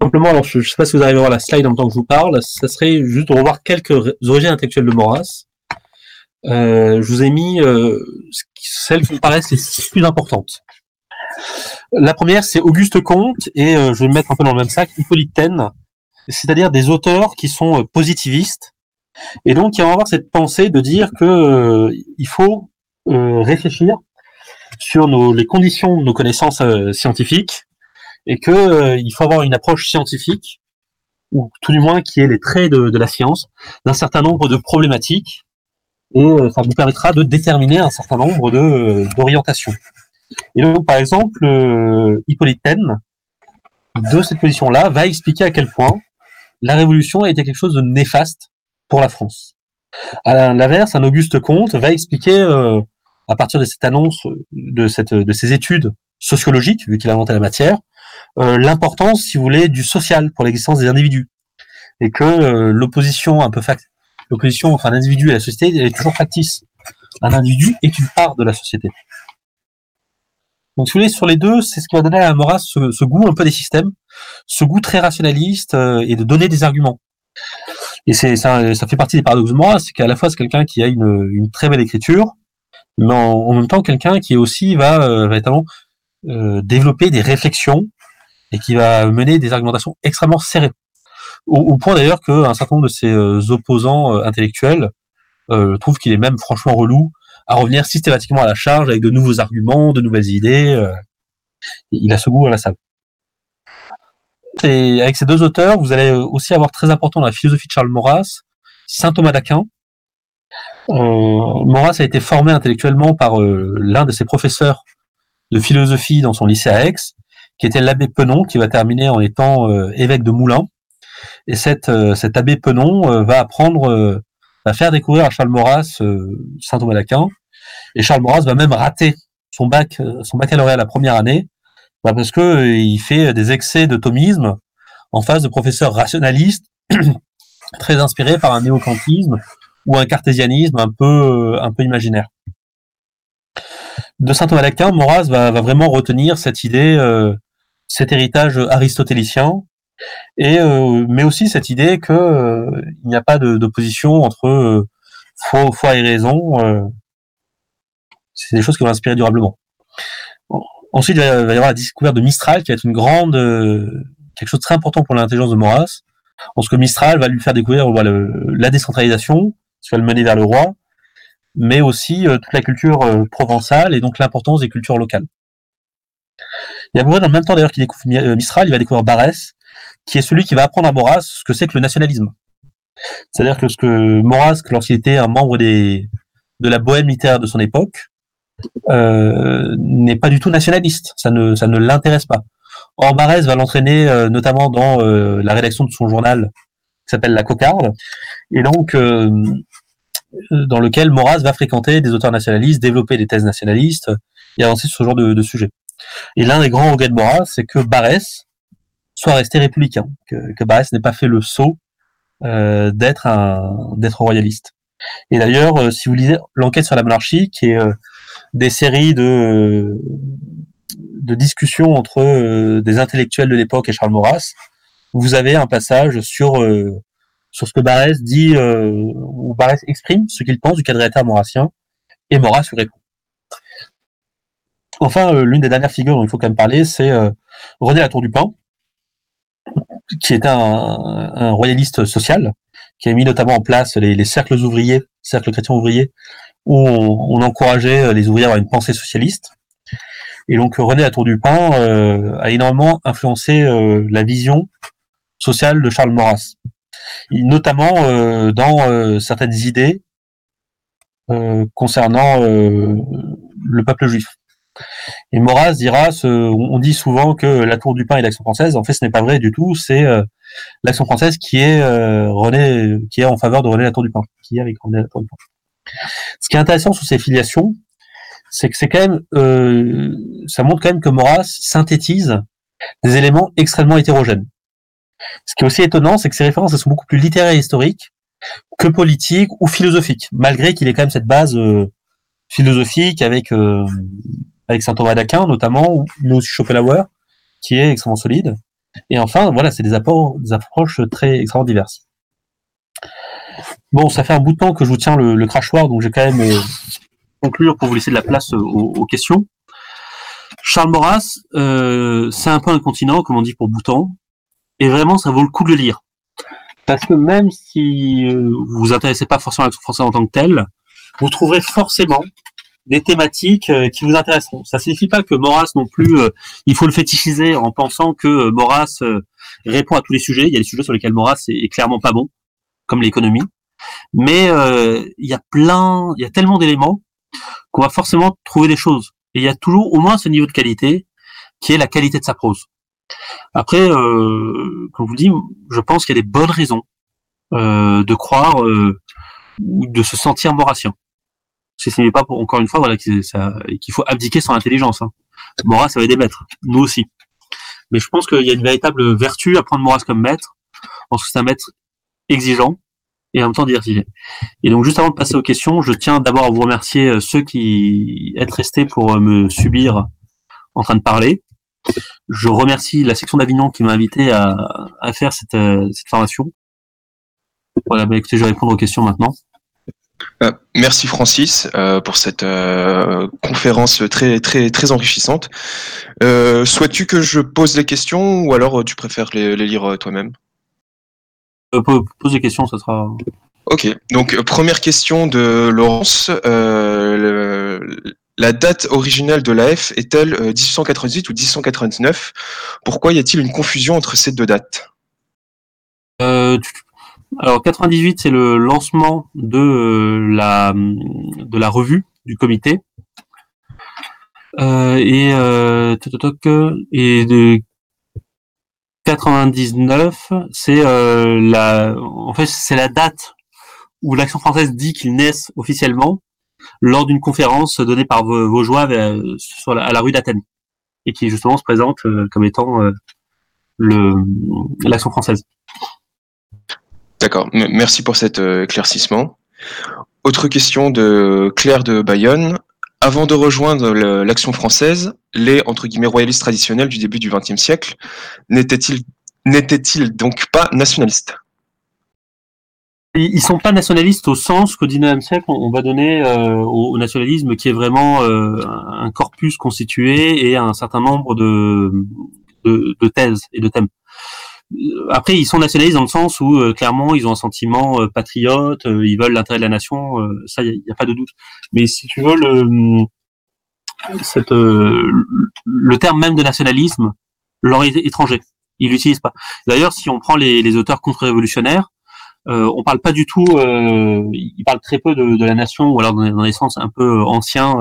simplement, je ne sais pas si vous arrivez à voir la slide en même temps que je vous parle, ça serait juste de revoir quelques origines intellectuelles de Maurras. Euh, je vous ai mis euh, celles qui me paraissent les plus importantes. La première, c'est Auguste Comte, et euh, je vais me mettre un peu dans le même sac, Hippolyte Taine, c'est-à-dire des auteurs qui sont positivistes, et donc qui vont avoir cette pensée de dire que euh, il faut euh, réfléchir sur nos, les conditions de nos connaissances scientifiques, et que il faut avoir une approche scientifique, ou tout du moins qui est les traits de, de la science, d'un certain nombre de problématiques, et euh, ça vous permettra de déterminer un certain nombre de euh, d'orientations. Et donc, par exemple, euh, Hippolyte Taine, de cette position-là, va expliquer à quel point la Révolution a été quelque chose de néfaste pour la France. À l'inverse, un Auguste Comte va expliquer, euh, à partir de cette annonce, de, cette, de ces études sociologiques, vu qu'il a inventé la matière, euh, l'importance, si vous voulez, du social pour l'existence des individus. Et que euh, l'opposition un peu l'opposition entre un individu et la société elle est toujours factice. Un individu est une part de la société. Donc, si vous voulez, sur les deux, c'est ce qui va donner à Maurras ce, ce, goût un peu des systèmes, ce goût très rationaliste euh, et de donner des arguments. Et c'est ça, ça fait partie des paradoxes de Maurras, c'est qu'à la fois c'est quelqu'un qui a une, une, très belle écriture, mais en, en même temps quelqu'un qui aussi va euh, euh, développer des réflexions et qui va mener des argumentations extrêmement serrées. Au, point d'ailleurs qu'un certain nombre de ses euh, opposants euh, intellectuels euh, trouvent qu'il est même franchement relou à revenir systématiquement à la charge avec de nouveaux arguments, de nouvelles idées. il a ce goût à la salle. Et avec ces deux auteurs, vous allez aussi avoir très important la philosophie de Charles Maurras, saint Thomas d'Aquin. Maurras a été formé intellectuellement par l'un de ses professeurs de philosophie dans son lycée à Aix, qui était l'abbé Penon, qui va terminer en étant évêque de Moulins. Et cette, euh, cet abbé Penon euh, va apprendre, va faire découvrir à Charles Maurras saint Thomas d'Aquin. Et Charles Maurras va même rater son bac, son baccalauréat la première année, bah parce que euh, il fait des excès de thomisme en face de professeurs rationalistes très inspirés par un néocantisme ou un cartésianisme un peu un peu imaginaire. De saint Thomas d'Aquin, Maurras va, va, vraiment retenir cette idée, euh, cet héritage aristotélicien, et euh, mais aussi cette idée que euh, il n'y a pas d'opposition entre foi, foi, et raison. c'est des choses qui vont inspirer durablement. Ensuite, il va y avoir la découverte de Mistral, qui va être une grande, quelque chose de très important pour l'intelligence de Maurras. Parce que Mistral va lui faire découvrir la décentralisation, ce qui va le mener vers le roi, mais aussi euh, toute la culture euh, provençale et donc l'importance des cultures locales. Il y a dans le même temps d'ailleurs qu'il découvre Mistral, il va découvrir Barès, qui est celui qui va apprendre à Maurras ce que c'est que le nationalisme. C'est-à-dire que ce que Maurras, lorsqu'il était un membre des, de la bohème littéraire de son époque, euh, n'est pas du tout nationaliste. Ça ne, ça ne l'intéresse pas. Or, Barès va l'entraîner notamment dans la rédaction de son journal qui s'appelle La Cocarde, et donc dans lequel Maurras va fréquenter des auteurs nationalistes, développer des thèses nationalistes et avancer sur ce genre de, de sujet. Et l'un des grands regrets de Maurras, c'est que Barès soit resté républicain, que, que Barès n'ait pas fait le saut euh, d'être un d'être royaliste. Et d'ailleurs, euh, si vous lisez l'enquête sur la monarchie, qui est euh, des séries de de discussions entre des intellectuels de l'époque et Charles Maurras, vous avez un passage sur sur ce que Barès dit, où Barès exprime ce qu'il pense du état maurassien, et Maurras lui répond. Enfin, l'une des dernières figures dont il faut quand même parler, c'est René Latour du Pin, qui était un, royaliste social, qui a mis notamment en place les, les cercles ouvriers, cercles chrétiens ouvriers, où on, encourageait les ouvriers à avoir une pensée socialiste. Et donc René Latour du Pin euh, a énormément influencé euh, la vision sociale de Charles Maurras, notamment euh, dans certaines idées concernant le peuple juif. Et Maurras dira, on dit souvent que la Tour du Pain est l'action française. En fait, ce n'est pas vrai du tout. C'est euh, l'action française qui est euh, René, qui est en faveur de René Latour du Pain, qui est avec René Latour du Pain. Ce qui est intéressant sur ces filiations, c'est que c'est quand même, euh, ça montre quand même que Maurras synthétise des éléments extrêmement hétérogènes. Ce qui est aussi étonnant, c'est que ces références sont beaucoup plus littéraires et historiques que politiques ou philosophiques, malgré qu'il ait quand même cette base euh, philosophique avec avec saint Thomas d'Aquin notamment, ou aussi Schopenhauer, qui est extrêmement solide. Et enfin, voilà, c'est des apports, des approches très extrêmement diverses. Bon, ça fait un bout de temps que je vous tiens le, le crachoir, donc j'ai quand même euh, conclure pour vous laisser de la place aux, aux questions. Charles Maurras, euh, c'est un peu un continent, comme on dit pour Bhoutan, et vraiment, ça vaut le coup de le lire. Parce que même si euh, vous vous intéressez pas forcément à la français en tant que tel, vous trouverez forcément des thématiques euh, qui vous intéresseront. Ça signifie pas que Maurras non plus, euh, il faut le fétichiser en pensant que euh, Maurras répond à tous les sujets. Il y a des sujets sur lesquels Maurras est, clairement pas bon, comme l'économie. Mais il y a plein, il y a tellement d'éléments qu'on va forcément trouver des choses. Et il y a toujours au moins ce niveau de qualité qui est la qualité de sa prose. Après, euh, comme vous dis, je pense qu'il y a des bonnes raisons de croire ou de se sentir maurassien ce n'est pas pour, encore une fois voilà qu'il faut abdiquer son intelligence. Hein. Maurras ça va des maîtres, nous aussi. Mais je pense qu'il y a une véritable vertu à prendre Maurras comme maître, parce que c'est un maître exigeant et en même temps diversifié. Et donc juste avant de passer aux questions, je tiens d'abord à vous remercier euh, ceux qui êtes restés pour euh, me subir en train de parler. Je remercie la section d'Avignon qui m'a invité à, à faire cette, euh, cette formation. Voilà, bah écoutez, je vais répondre aux questions maintenant. Euh, merci Francis euh, pour cette euh, conférence très très très enrichissante. Souhaites-tu que je pose les questions ou alors tu préfères les, lire toi-même? Pose les questions, ça sera. Ok, donc première question de Laurence. la date originelle de l'AF est-elle 1898 ou 1899 Pourquoi y a-t-il une confusion entre ces deux dates? Alors 98, c'est le lancement de euh, la de la revue du comité. Euh, et euh, et de 99, c'est euh, la en fait c'est la date où l'action française dit qu'il naissent officiellement lors d'une conférence donnée par Vaugeois sur la, à la rue d'Athènes et qui justement se présente comme étant l'action française. D'accord, merci pour cet euh, éclaircissement. Autre question de Claire de Bayonne. Avant de rejoindre l'action française, les entre guillemets royalistes traditionnels du début du XXe siècle n'étaient-ils n'étaient-ils donc pas nationalistes? Ils sont pas nationalistes au sens qu'au XIXe siècle, on va donner euh, au, nationalisme qui est vraiment euh, un corpus constitué et un certain nombre de, thèses et de thèmes après, ils sont nationalistes dans le sens où euh, clairement, ils ont un sentiment euh, patriote, euh, ils veulent l'intérêt de la nation. ça, il n'y a, pas de doute. Mais si tu veux, le, cette, le terme même de nationalisme leur est étranger. Ils l'utilisent pas. D'ailleurs, si on prend les, auteurs contre-révolutionnaires, euh, on parle pas du tout. ils parlent très peu de, de, la nation, ou alors dans, les sens un peu anciens,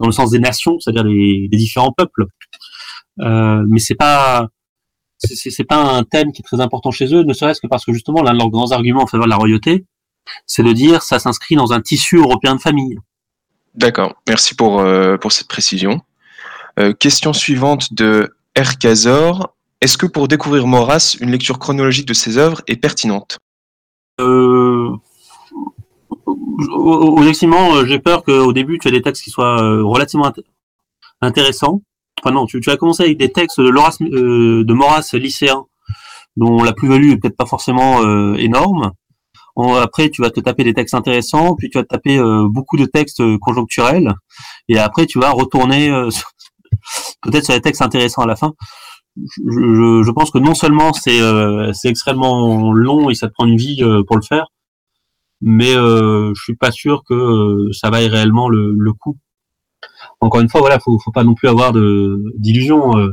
dans le sens des nations, c'est-à-dire les, les différents peuples. Euh, mais c'est pas c'est pas un thème qui est très important chez eux, ne serait-ce que parce que justement l'un de leurs grands arguments en faveur de la royauté, c'est de dire ça s'inscrit dans un tissu européen de famille. D'accord, merci pour, euh, pour cette précision. Euh, question suivante de Erkazor. Est-ce que pour découvrir Maurras, une lecture chronologique de ses œuvres est pertinente? Euh, Objectivement, euh, j'ai peur qu'au début, tu aies des textes qui soient relativement int intéressants. Enfin non, tu, tu, vas commencer avec des textes de, Loras, euh, de Maurras lycéen, dont la plus-value est peut-être pas forcément euh, énorme. Après, tu vas te taper des textes intéressants, puis tu vas te taper euh, beaucoup de textes conjoncturels, et après, tu vas retourner peut-être sur des textes intéressants à la fin. Je, je, je pense que non seulement c'est c'est extrêmement long et ça te prend une vie pour le faire, mais euh, je suis pas sûr que euh, ça vaille réellement le, le coup. Encore une fois, voilà, faut, faut pas non plus avoir de d'illusions. Euh,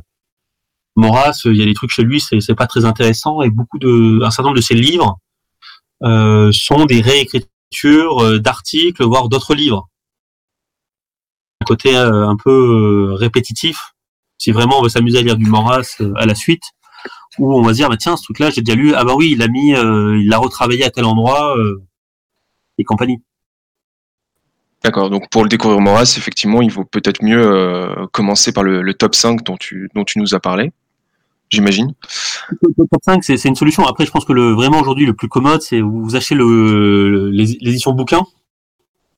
Maurras, il y a des trucs chez lui, c'est c'est pas très intéressant et beaucoup de un certain nombre de ses livres euh, sont des réécritures euh, d'articles, voire d'autres livres. Un côté euh, un peu répétitif. Si vraiment on veut s'amuser à lire du Maurras à la suite, où on va se dire bah tiens ce truc-là j'ai déjà lu, ah bah oui il l'a mis, il l'a retravaillé à tel endroit et compagnie. D'accord, donc pour le découvrir Maurras, effectivement, il vaut peut-être mieux euh, commencer par le, le, top 5 dont tu, dont tu nous as parlé, j'imagine. Le top 5, c'est une solution. Après, je pense que le, vraiment aujourd'hui, le plus commode, c'est vous achetez éditions bouquins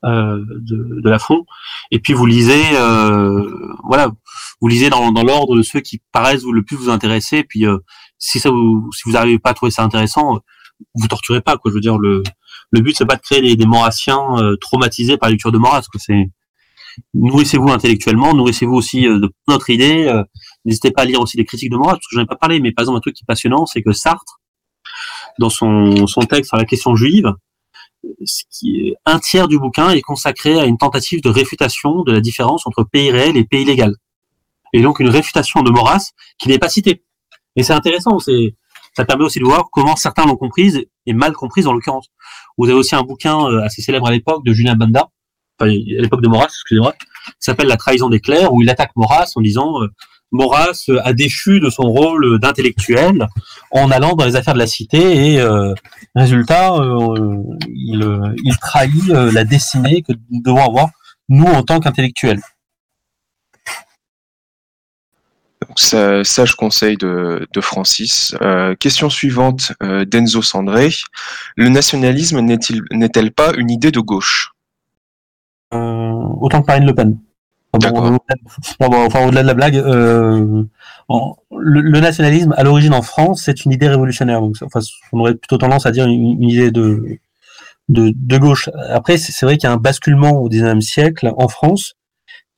euh, de, de, la fond, et puis vous lisez, euh, voilà, vous lisez dans, dans l'ordre de ceux qui paraissent le plus vous intéresser, et puis euh, si ça vous, si vous n'arrivez pas à trouver ça intéressant, vous torturez pas, quoi. Je veux dire, le, le but c'est pas de créer des, des euh, traumatisés par la lecture de Maurras. C'est nourrissez-vous intellectuellement, nourrissez-vous aussi euh, de notre idée. Euh, N'hésitez pas à lire aussi des critiques de Maurras, parce que j'en ai pas parlé, mais par exemple un truc qui est passionnant, c'est que Sartre, dans son, son texte sur la question juive, ce qui un tiers du bouquin est consacré à une tentative de réfutation de la différence entre pays réel et pays légal. Et donc une réfutation de Maurras qui n'est pas citée. Et c'est intéressant, c'est ça permet aussi de voir comment certains l'ont comprise et mal comprise en l'occurrence. Vous avez aussi un bouquin euh, assez célèbre à l'époque de Julien Banda, à l'époque de Maurras, excusez-moi, qui s'appelle La trahison des clercs, où il attaque Maurras en disant euh, Maurras a déchu de son rôle d'intellectuel en allant dans les affaires de la cité et euh, résultat, euh, il, euh, il, trahit la destinée que nous devons avoir nous en tant qu'intellectuels. Donc, sage conseil de, de Francis. Euh, question suivante euh, d'Enzo Sandré. Le nationalisme n'est-il n'est-elle pas une idée de gauche? Euh, Autant que Marine Le Pen. Bon, bon, enfin, au-delà de la blague, bon, le, le, nationalisme, à l'origine en France, c'est une idée révolutionnaire. Donc, enfin, on aurait plutôt tendance à dire une, une idée de, de, de, gauche. Après, c'est vrai qu'il y a un basculement au XIXe siècle en France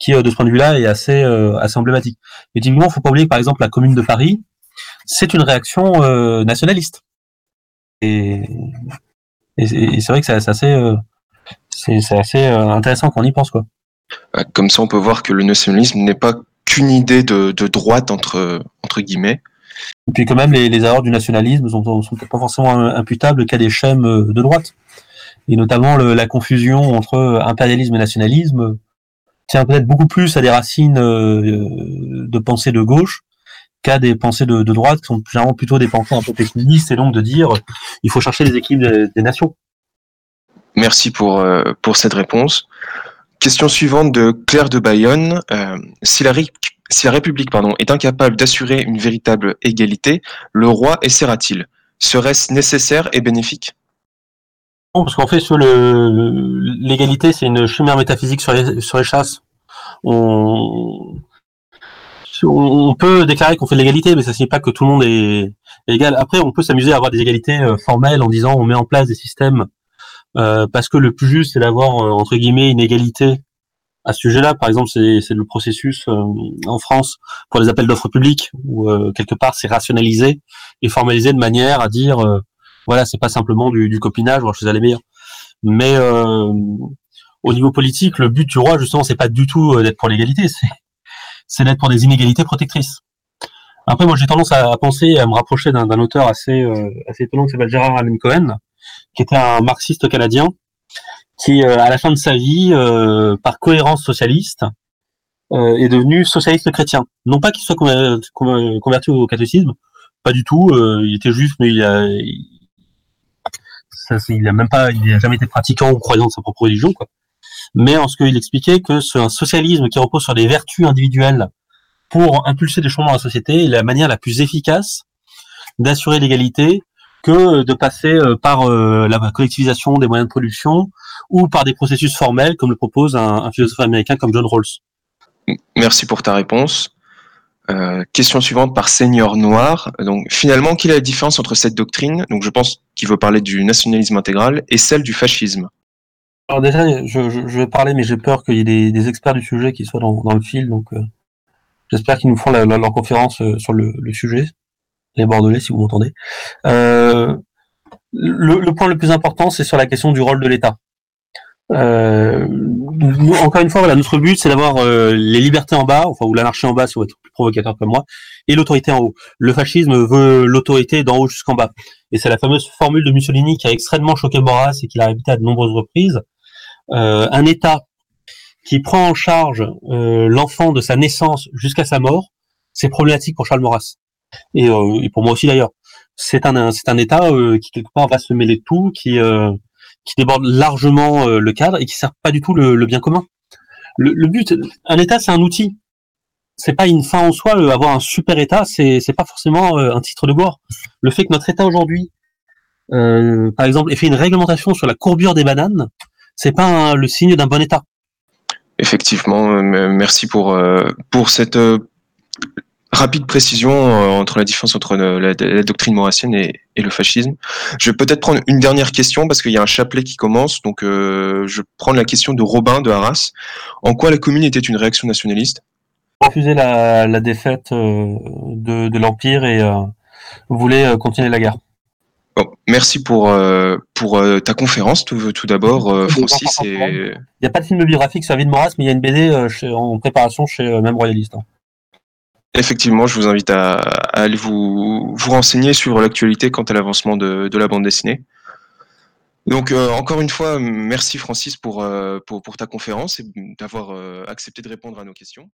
qui, euh, de ce point de vue-là, est assez, euh, assez emblématique. Mais typiquement, il faut pas oublier que, par exemple, la Commune de Paris, c'est une réaction euh, nationaliste. Et, et, et c'est vrai que c'est assez, c'est assez intéressant qu'on y pense, quoi. Comme ça, on peut voir que le nationalisme n'est pas qu'une idée de, de, droite, entre, entre guillemets. Et puis quand même, les, les erreurs du nationalisme sont, sont pas forcément imputables qu'à des schèmes de droite. Et notamment le, la confusion entre impérialisme et nationalisme tient peut-être beaucoup plus à des racines euh, de pensée de gauche qu'à des pensées de, de, droite, qui sont généralement plutôt des pensées un peu technistes, et donc de dire il faut chercher les équipes des, des nations. Merci pour, euh, pour cette réponse. Question suivante de Claire de Bayonne. Euh, si, la, si la République pardon, est incapable d'assurer une véritable égalité, le roi essaiera-t-il Serait-ce nécessaire et bénéfique? Non, parce qu'en fait, sur l'égalité, c'est une chimère métaphysique sur les, sur les chasses. On, on peut déclarer qu'on fait de l'égalité, mais ça ne signifie pas que tout le monde est, égal. Après, on peut s'amuser à avoir des égalités euh, formelles en disant on met en place des systèmes euh, parce que le plus juste c'est d'avoir euh, entre guillemets une égalité à ce sujet-là. Par exemple, c'est le processus en France pour les appels d'offres publiques où quelque part c'est rationalisé et formalisé de manière à dire euh, voilà, c'est pas simplement du, copinage, voir chez les meilleurs. Mais au niveau politique, le but du roi justement, c'est pas du tout d'être pour l'égalité, c'est d'être pour des inégalités protectrices. Après, moi, j'ai tendance à, penser, à me rapprocher d'un auteur assez, assez étonnant qui s'appelle Gérard Allen Cohen, qui était un marxiste canadien, qui, euh, à la fin de sa vie, euh, par cohérence socialiste, euh, est devenu socialiste chrétien. Non pas qu'il soit converti au catholicisme, pas du tout. Euh, il était juif, mais il a, ça, il a même pas, il a jamais été pratiquant ou croyant de sa propre religion, quoi. Mais en ce qu'il expliquait que c'est un socialisme qui repose sur des vertus individuelles pour impulser des changements dans la société est la manière la plus efficace d'assurer l'égalité que de passer euh, par euh, la collectivisation des moyens de production ou par des processus formels comme le propose un, philosophe américain comme John Rawls. Merci pour ta réponse. Euh, question suivante par Seigneur Noir. Donc, finalement, quelle est la différence entre cette doctrine, donc je pense qu'il veut parler du nationalisme intégral, et celle du fascisme? Alors déjà, je, vais parler, mais j'ai peur qu'il y ait des, experts du sujet qui soient dans, le fil, donc j'espère qu'ils nous feront leur conférence sur le, sujet les Bordelais, si vous m'entendez. Euh, le, point le plus important, c'est sur la question du rôle de l'État. Euh, encore une fois, notre but, c'est d'avoir euh, les libertés en bas, enfin ou l'anarchie en bas, si vous êtes plus provocateur comme moi, et l'autorité en haut. Le fascisme veut l'autorité d'en haut jusqu'en bas, et c'est la fameuse formule de Mussolini qui a extrêmement choqué Maurras et qui l'a répété à de nombreuses reprises. Un État qui prend en charge l'enfant de sa naissance jusqu'à sa mort, c'est problématique pour Charles Maurras. Euh, et, pour moi aussi d'ailleurs. C'est un, c'est un État euh, qui quelque part va se mêler de tout, qui euh, qui déborde largement le cadre et qui sert pas du tout le, bien commun. Le, but, un État, c'est un outil. C'est pas une fin en soi. avoir un super État, c'est c'est pas forcément un titre de gloire. Le fait que notre État aujourd'hui, par exemple, ait fait une réglementation sur la courbure des bananes, c'est pas le signe d'un bon État. Effectivement, merci pour pour cette rapide précision euh, entre la différence entre la, doctrine maurassienne et, le fascisme. Je vais peut-être prendre une dernière question parce qu'il y a un chapelet qui commence. Donc, euh, je prends la question de Robin de Arras. En quoi la commune était une réaction nationaliste? Refuser la, la défaite euh, de, l'Empire et voulait continuer la guerre. Merci pour, pour ta conférence tout, tout d'abord, Francis. Il n'y a pas de film biographique sur la vie de Maurras, mais il y a une BD en préparation chez Même Royaliste. Hein. Effectivement, je vous invite à, aller vous, vous renseigner sur l'actualité quant à l'avancement de, la bande dessinée. Donc euh, encore une fois, merci Francis pour, euh, pour, pour ta conférence et d'avoir euh, accepté de répondre à nos questions.